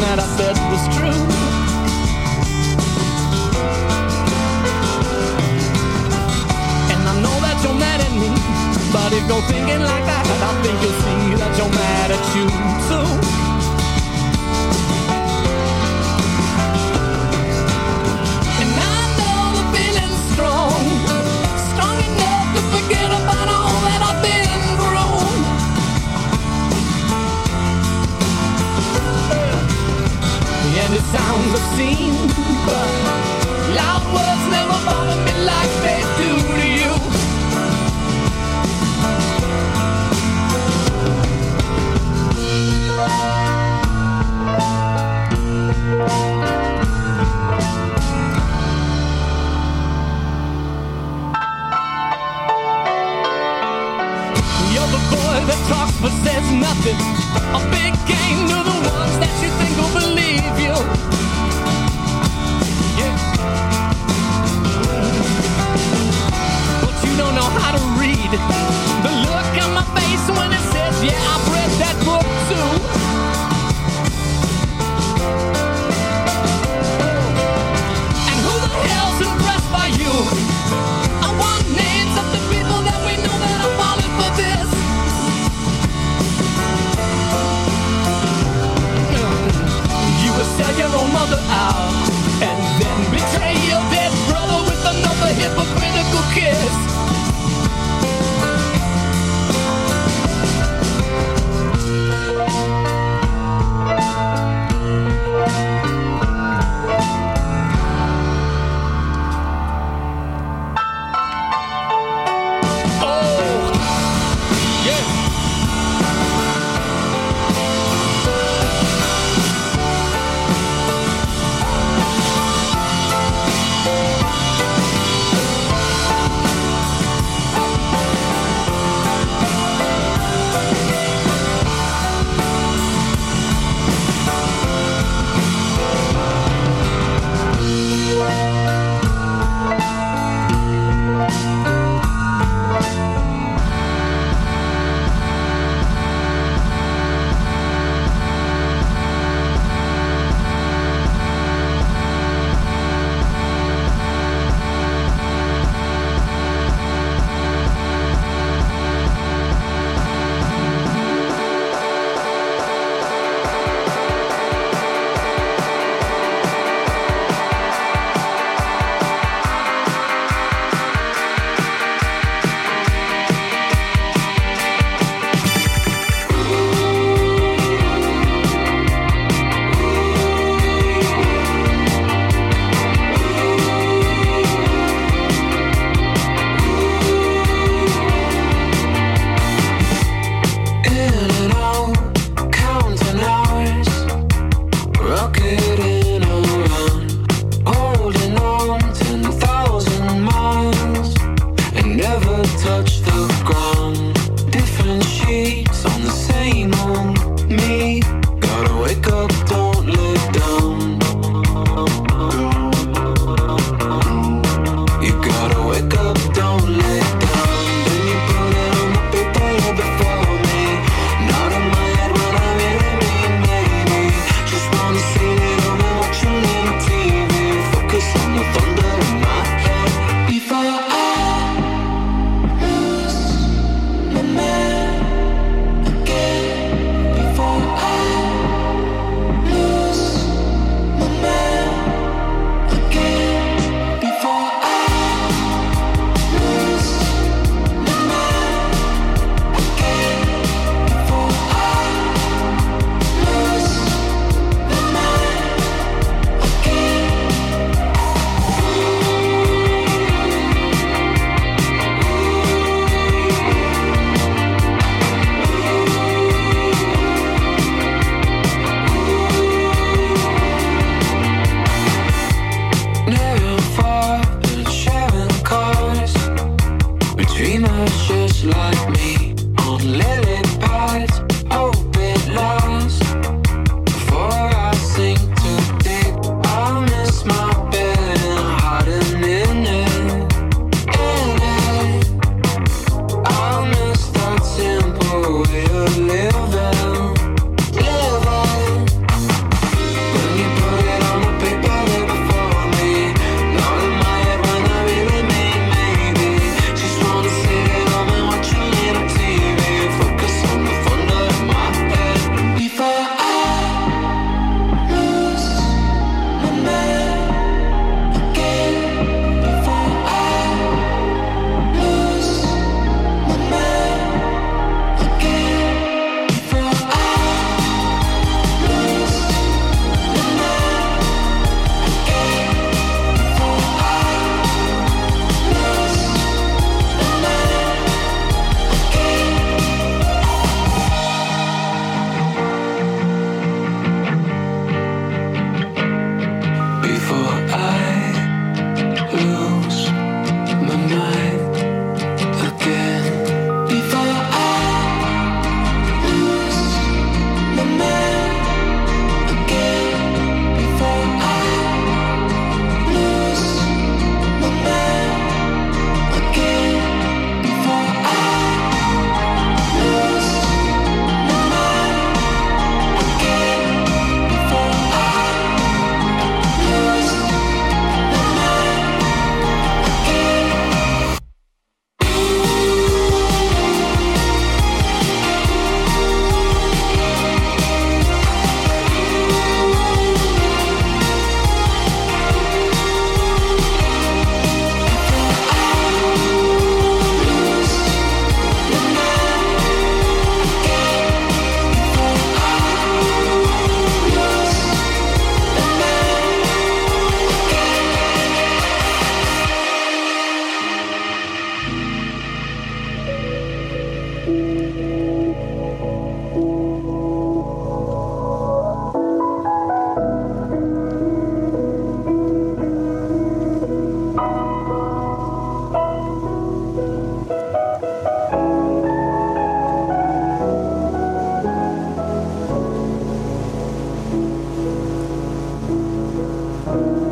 that I said was true. And I know that you're mad at me, but if you're thinking like that, I think you'll see that you're mad at you too. seen. Thank you.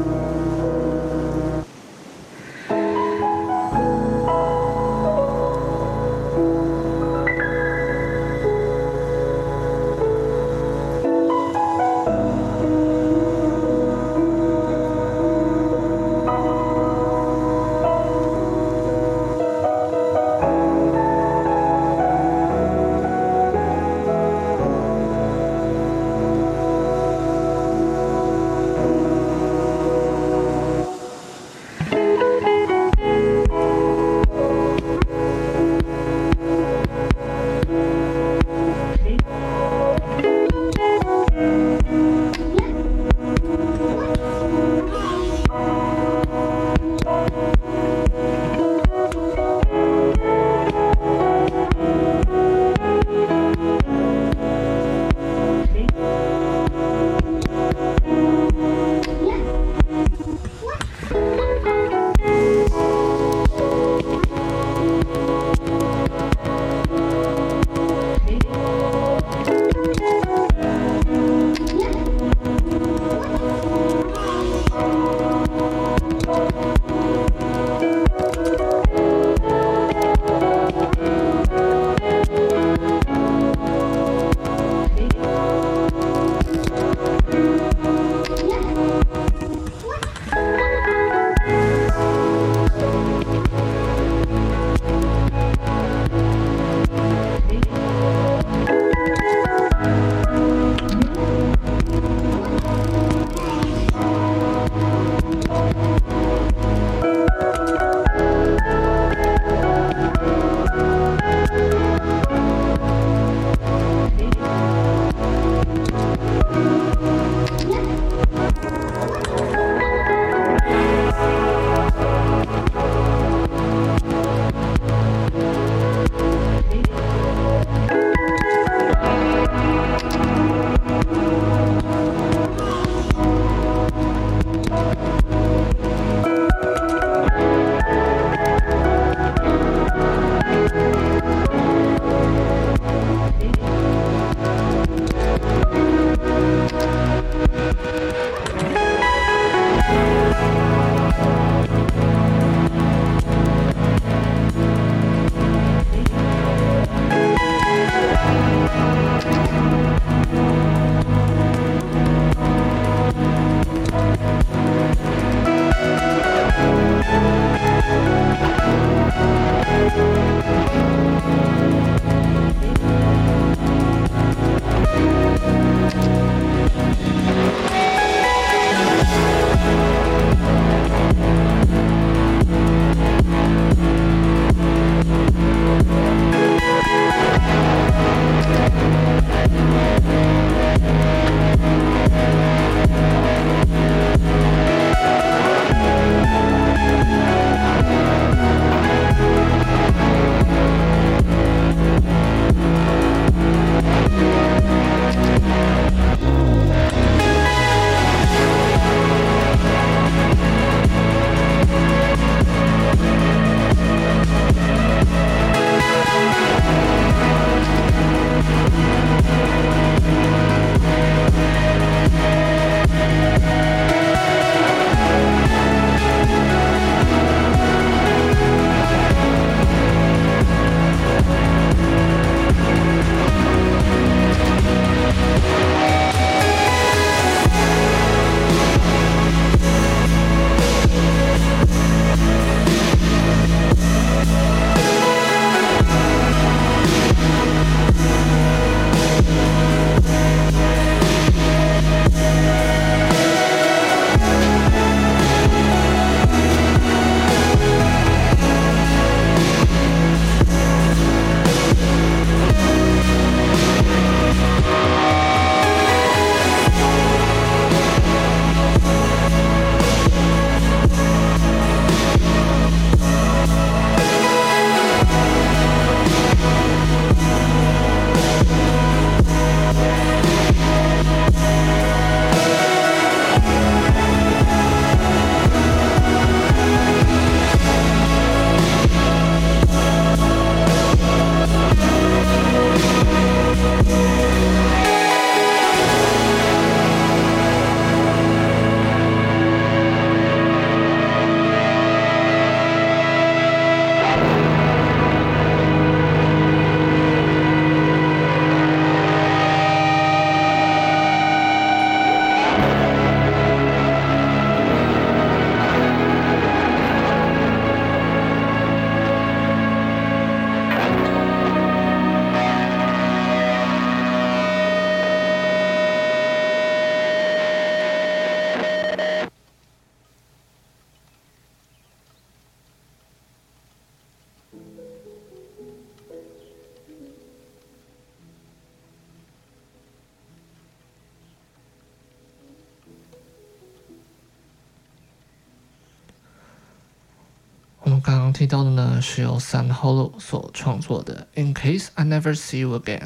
San Hollow 所创作的《In Case I Never See You Again》，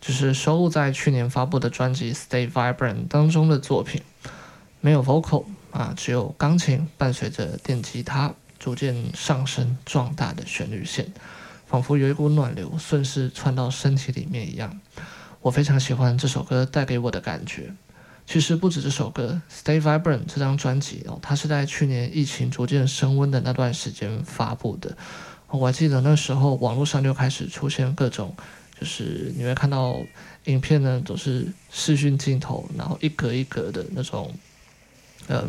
就是收录在去年发布的专辑《Stay Vibrant》当中的作品。没有 vocal 啊，只有钢琴伴随着电吉他逐渐上升壮大的旋律线，仿佛有一股暖流顺势窜到身体里面一样。我非常喜欢这首歌带给我的感觉。其实不止这首歌，《Stay Vibrant》这张专辑哦，它是在去年疫情逐渐升温的那段时间发布的。我还记得那时候网络上就开始出现各种，就是你会看到影片呢都是视讯镜头，然后一格一格的那种，嗯，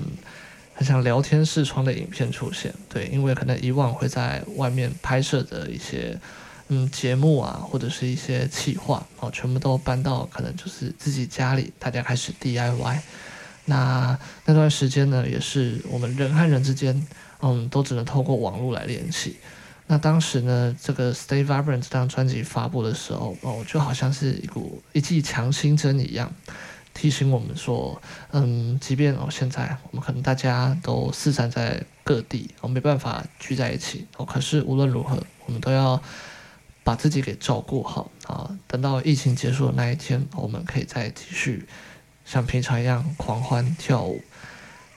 很像聊天视窗的影片出现。对，因为可能以往会在外面拍摄的一些。嗯，节目啊，或者是一些企划哦，全部都搬到可能就是自己家里，大家开始 DIY。那那段时间呢，也是我们人和人之间，嗯，都只能透过网络来联系。那当时呢，这个《Stay Vibrant》这张专辑发布的时候，哦，就好像是一股一剂强心针一样，提醒我们说，嗯，即便哦现在我们可能大家都四散在各地，哦，没办法聚在一起，哦，可是无论如何，我们都要。把自己给照顾好啊！等到疫情结束的那一天，我们可以再继续像平常一样狂欢跳舞。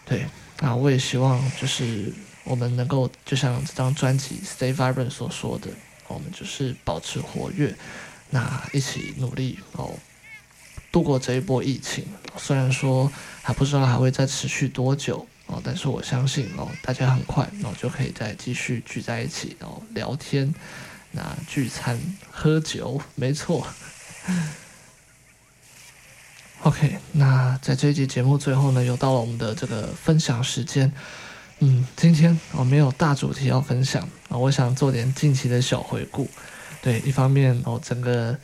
对，那我也希望就是我们能够就像这张专辑《Stay Vibrant》所说的，我们就是保持活跃，那一起努力哦，度过这一波疫情。虽然说还不知道还会再持续多久哦，但是我相信哦，大家很快哦就可以再继续聚在一起哦聊天。那聚餐喝酒没错。OK，那在这一集节目最后呢，又到了我们的这个分享时间。嗯，今天我没有大主题要分享啊，我想做点近期的小回顾。对，一方面哦，整个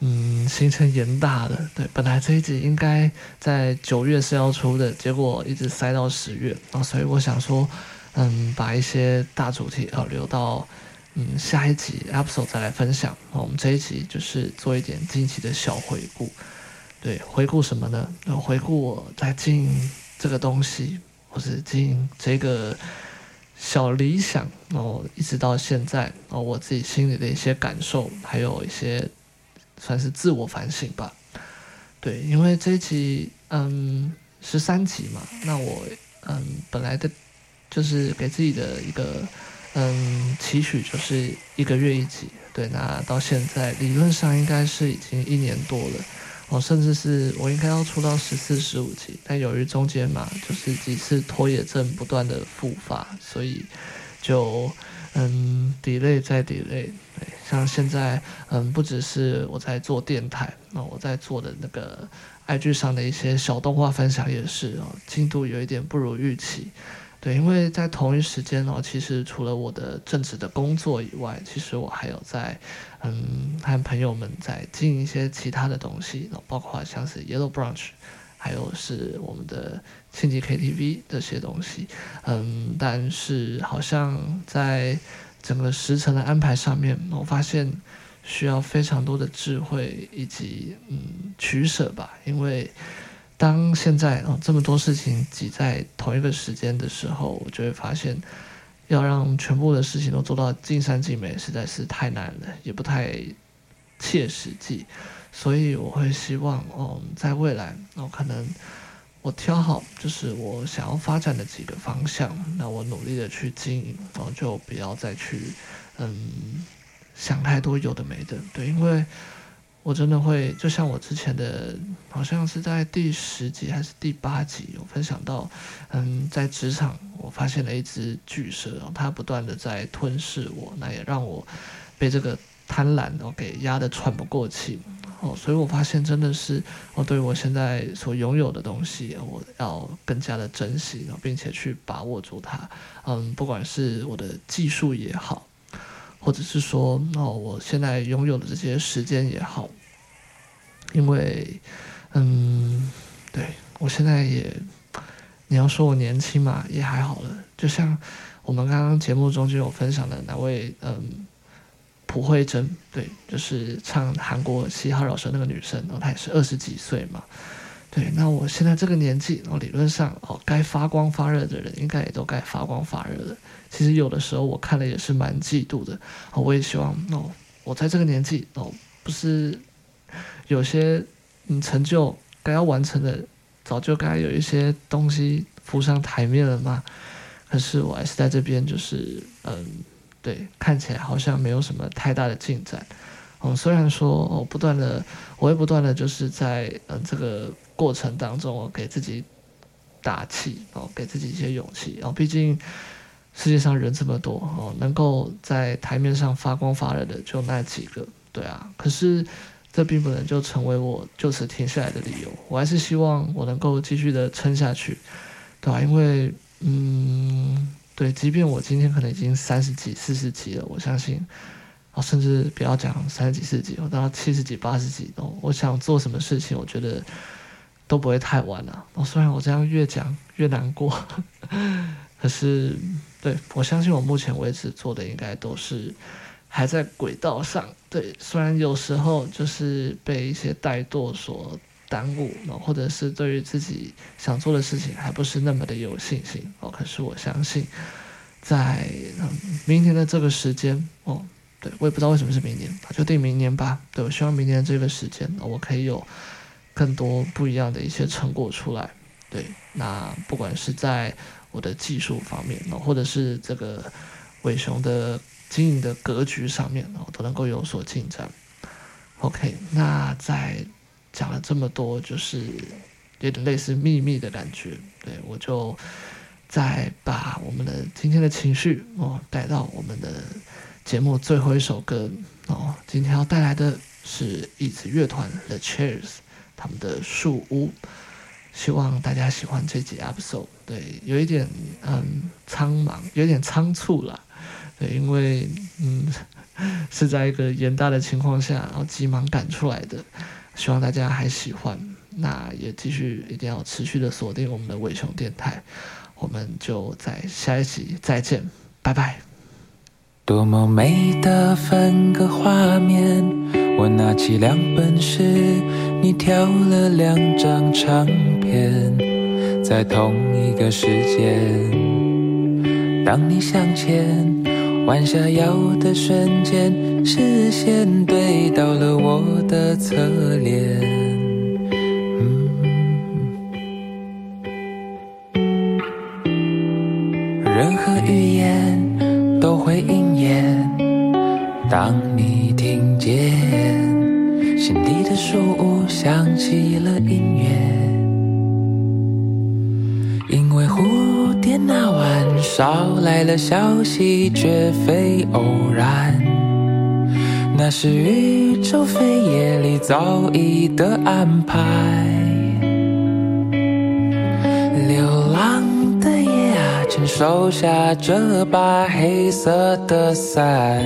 嗯行程延大了。对，本来这一集应该在九月是要出的，结果一直塞到十月啊，所以我想说，嗯，把一些大主题要留到。嗯，下一集 episode 再来分享。我们这一集就是做一点近期的小回顾。对，回顾什么呢？回顾我在经营这个东西，或是经营这个小理想然哦，一直到现在然哦，我自己心里的一些感受，还有一些算是自我反省吧。对，因为这一集嗯十三集嘛，那我嗯本来的就是给自己的一个。嗯，期许就是一个月一集，对，那到现在理论上应该是已经一年多了，哦，甚至是我应该要出到十四、十五集，但由于中间嘛，就是几次拖延症不断的复发，所以就嗯，delay 再 delay，像现在嗯，不只是我在做电台，那我在做的那个 IG 上的一些小动画分享也是哦，进度有一点不如预期。对，因为在同一时间哦，其实除了我的正职的工作以外，其实我还有在，嗯，和朋友们在经营一些其他的东西，包括像是 Yellow Brunch，还有是我们的庆记 KTV 这些东西，嗯，但是好像在整个时程的安排上面，我发现需要非常多的智慧以及嗯取舍吧，因为。当现在啊这么多事情挤在同一个时间的时候，我就会发现，要让全部的事情都做到尽善尽美，实在是太难了，也不太切实际。所以我会希望，哦，在未来，哦，可能我挑好就是我想要发展的几个方向，那我努力的去经营，然后就不要再去，嗯，想太多有的没的，对，因为。我真的会，就像我之前的，好像是在第十集还是第八集，有分享到，嗯，在职场我发现了一只巨蛇，它不断的在吞噬我，那也让我被这个贪婪哦给压得喘不过气哦，所以我发现真的是，哦，对我现在所拥有的东西，我要更加的珍惜，并且去把握住它，嗯，不管是我的技术也好。或者是说，哦，我现在拥有的这些时间也好，因为，嗯，对，我现在也，你要说我年轻嘛，也还好了。就像我们刚刚节目中就有分享的那位，嗯，朴慧珍，对，就是唱韩国嘻哈饶舌那个女生，然后她也是二十几岁嘛，对，那我现在这个年纪，哦，理论上哦，该发光发热的人应该也都该发光发热了。其实有的时候我看了也是蛮嫉妒的，我也希望哦，我在这个年纪哦，不是有些嗯成就该要完成的，早就该有一些东西浮上台面了吗？可是我还是在这边，就是嗯，对，看起来好像没有什么太大的进展。嗯，虽然说我不断的，我会不断的就是在嗯这个过程当中，我给自己打气哦，给自己一些勇气哦。毕竟世界上人这么多哦，能够在台面上发光发热的就那几个，对啊。可是这并不能就成为我就此停下来的理由。我还是希望我能够继续的撑下去，对吧？因为嗯，对，即便我今天可能已经三十几、四十几了，我相信。啊甚至不要讲三十几、四十几，我到七十几、八十几哦，我想做什么事情，我觉得都不会太晚了。哦，虽然我这样越讲越难过，可是对，我相信我目前为止做的应该都是还在轨道上。对，虽然有时候就是被一些怠惰所耽误，或者是对于自己想做的事情还不是那么的有信心哦。可是我相信，在明年的这个时间哦。对，我也不知道为什么是明年，就定明年吧。对，我希望明年这个时间，我可以有更多不一样的一些成果出来。对，那不管是在我的技术方面，或者是这个伟雄的经营的格局上面，哦都能够有所进展。OK，那在讲了这么多，就是有点类似秘密的感觉。对，我就再把我们的今天的情绪哦带到我们的。节目最后一首歌哦，今天要带来的是椅子乐团 The Chairs 他们的树屋，希望大家喜欢这集 episode。对，有一点嗯苍茫，有点仓促了。对，因为嗯是在一个严大的情况下，然后急忙赶出来的，希望大家还喜欢。那也继续一定要持续的锁定我们的伟雄电台，我们就在下一集再见，拜拜。多么美的分割画面！我拿起两本诗，你挑了两张唱片，在同一个时间。当你向前弯下腰的瞬间，视线对到了我的侧脸。任何语言都会应验。当你听见心底的树屋响起了音乐，捎来了消息，绝非偶然，那是宇宙飞夜里早已的安排。流浪的夜啊，请收下这把黑色的伞。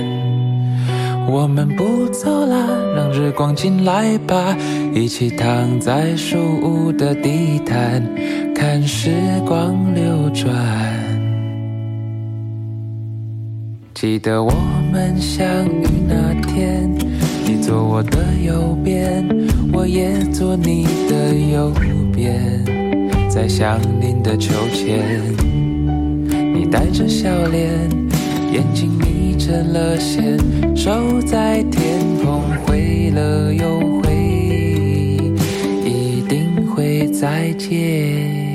我们不走了，让日光进来吧，一起躺在树屋的地毯，看时光流转。记得我们相遇那天，你坐我的右边，我也坐你的右边，在相邻的秋千，你带着笑脸，眼睛眯成了线。手在天空，挥了又挥，一定会再见。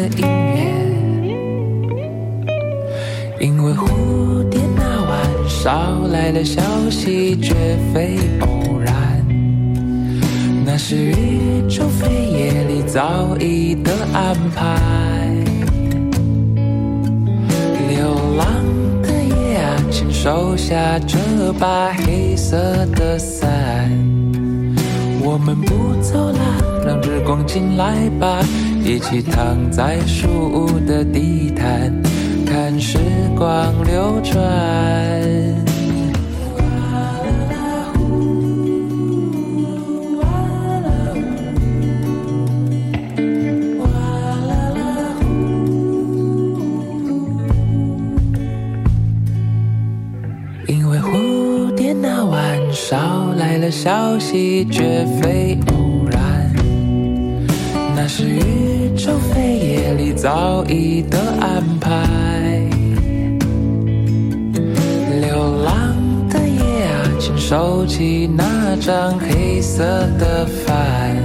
了音乐，因为蝴蝶那晚捎来的消息绝非偶然。那是宇宙飞夜里早已的安排。流浪的夜啊，请收下这把黑色的伞。我们不走了，让日光进来吧，一起躺在树屋的地毯，看时光流转。因为蝴蝶那晚捎来了消息，绝非偶然。那是雨。宇宙飞夜里早已的安排。流浪的夜啊，请收起那张黑色的帆，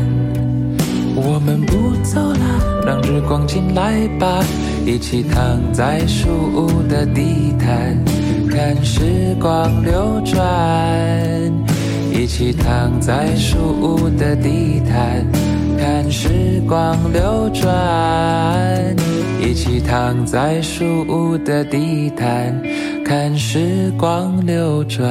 我们不走了，让日光进来吧，一起躺在树屋的地毯，看时光流转。一起躺在树屋的地毯，看时光流转。一起躺在树屋的地毯，看时光流转。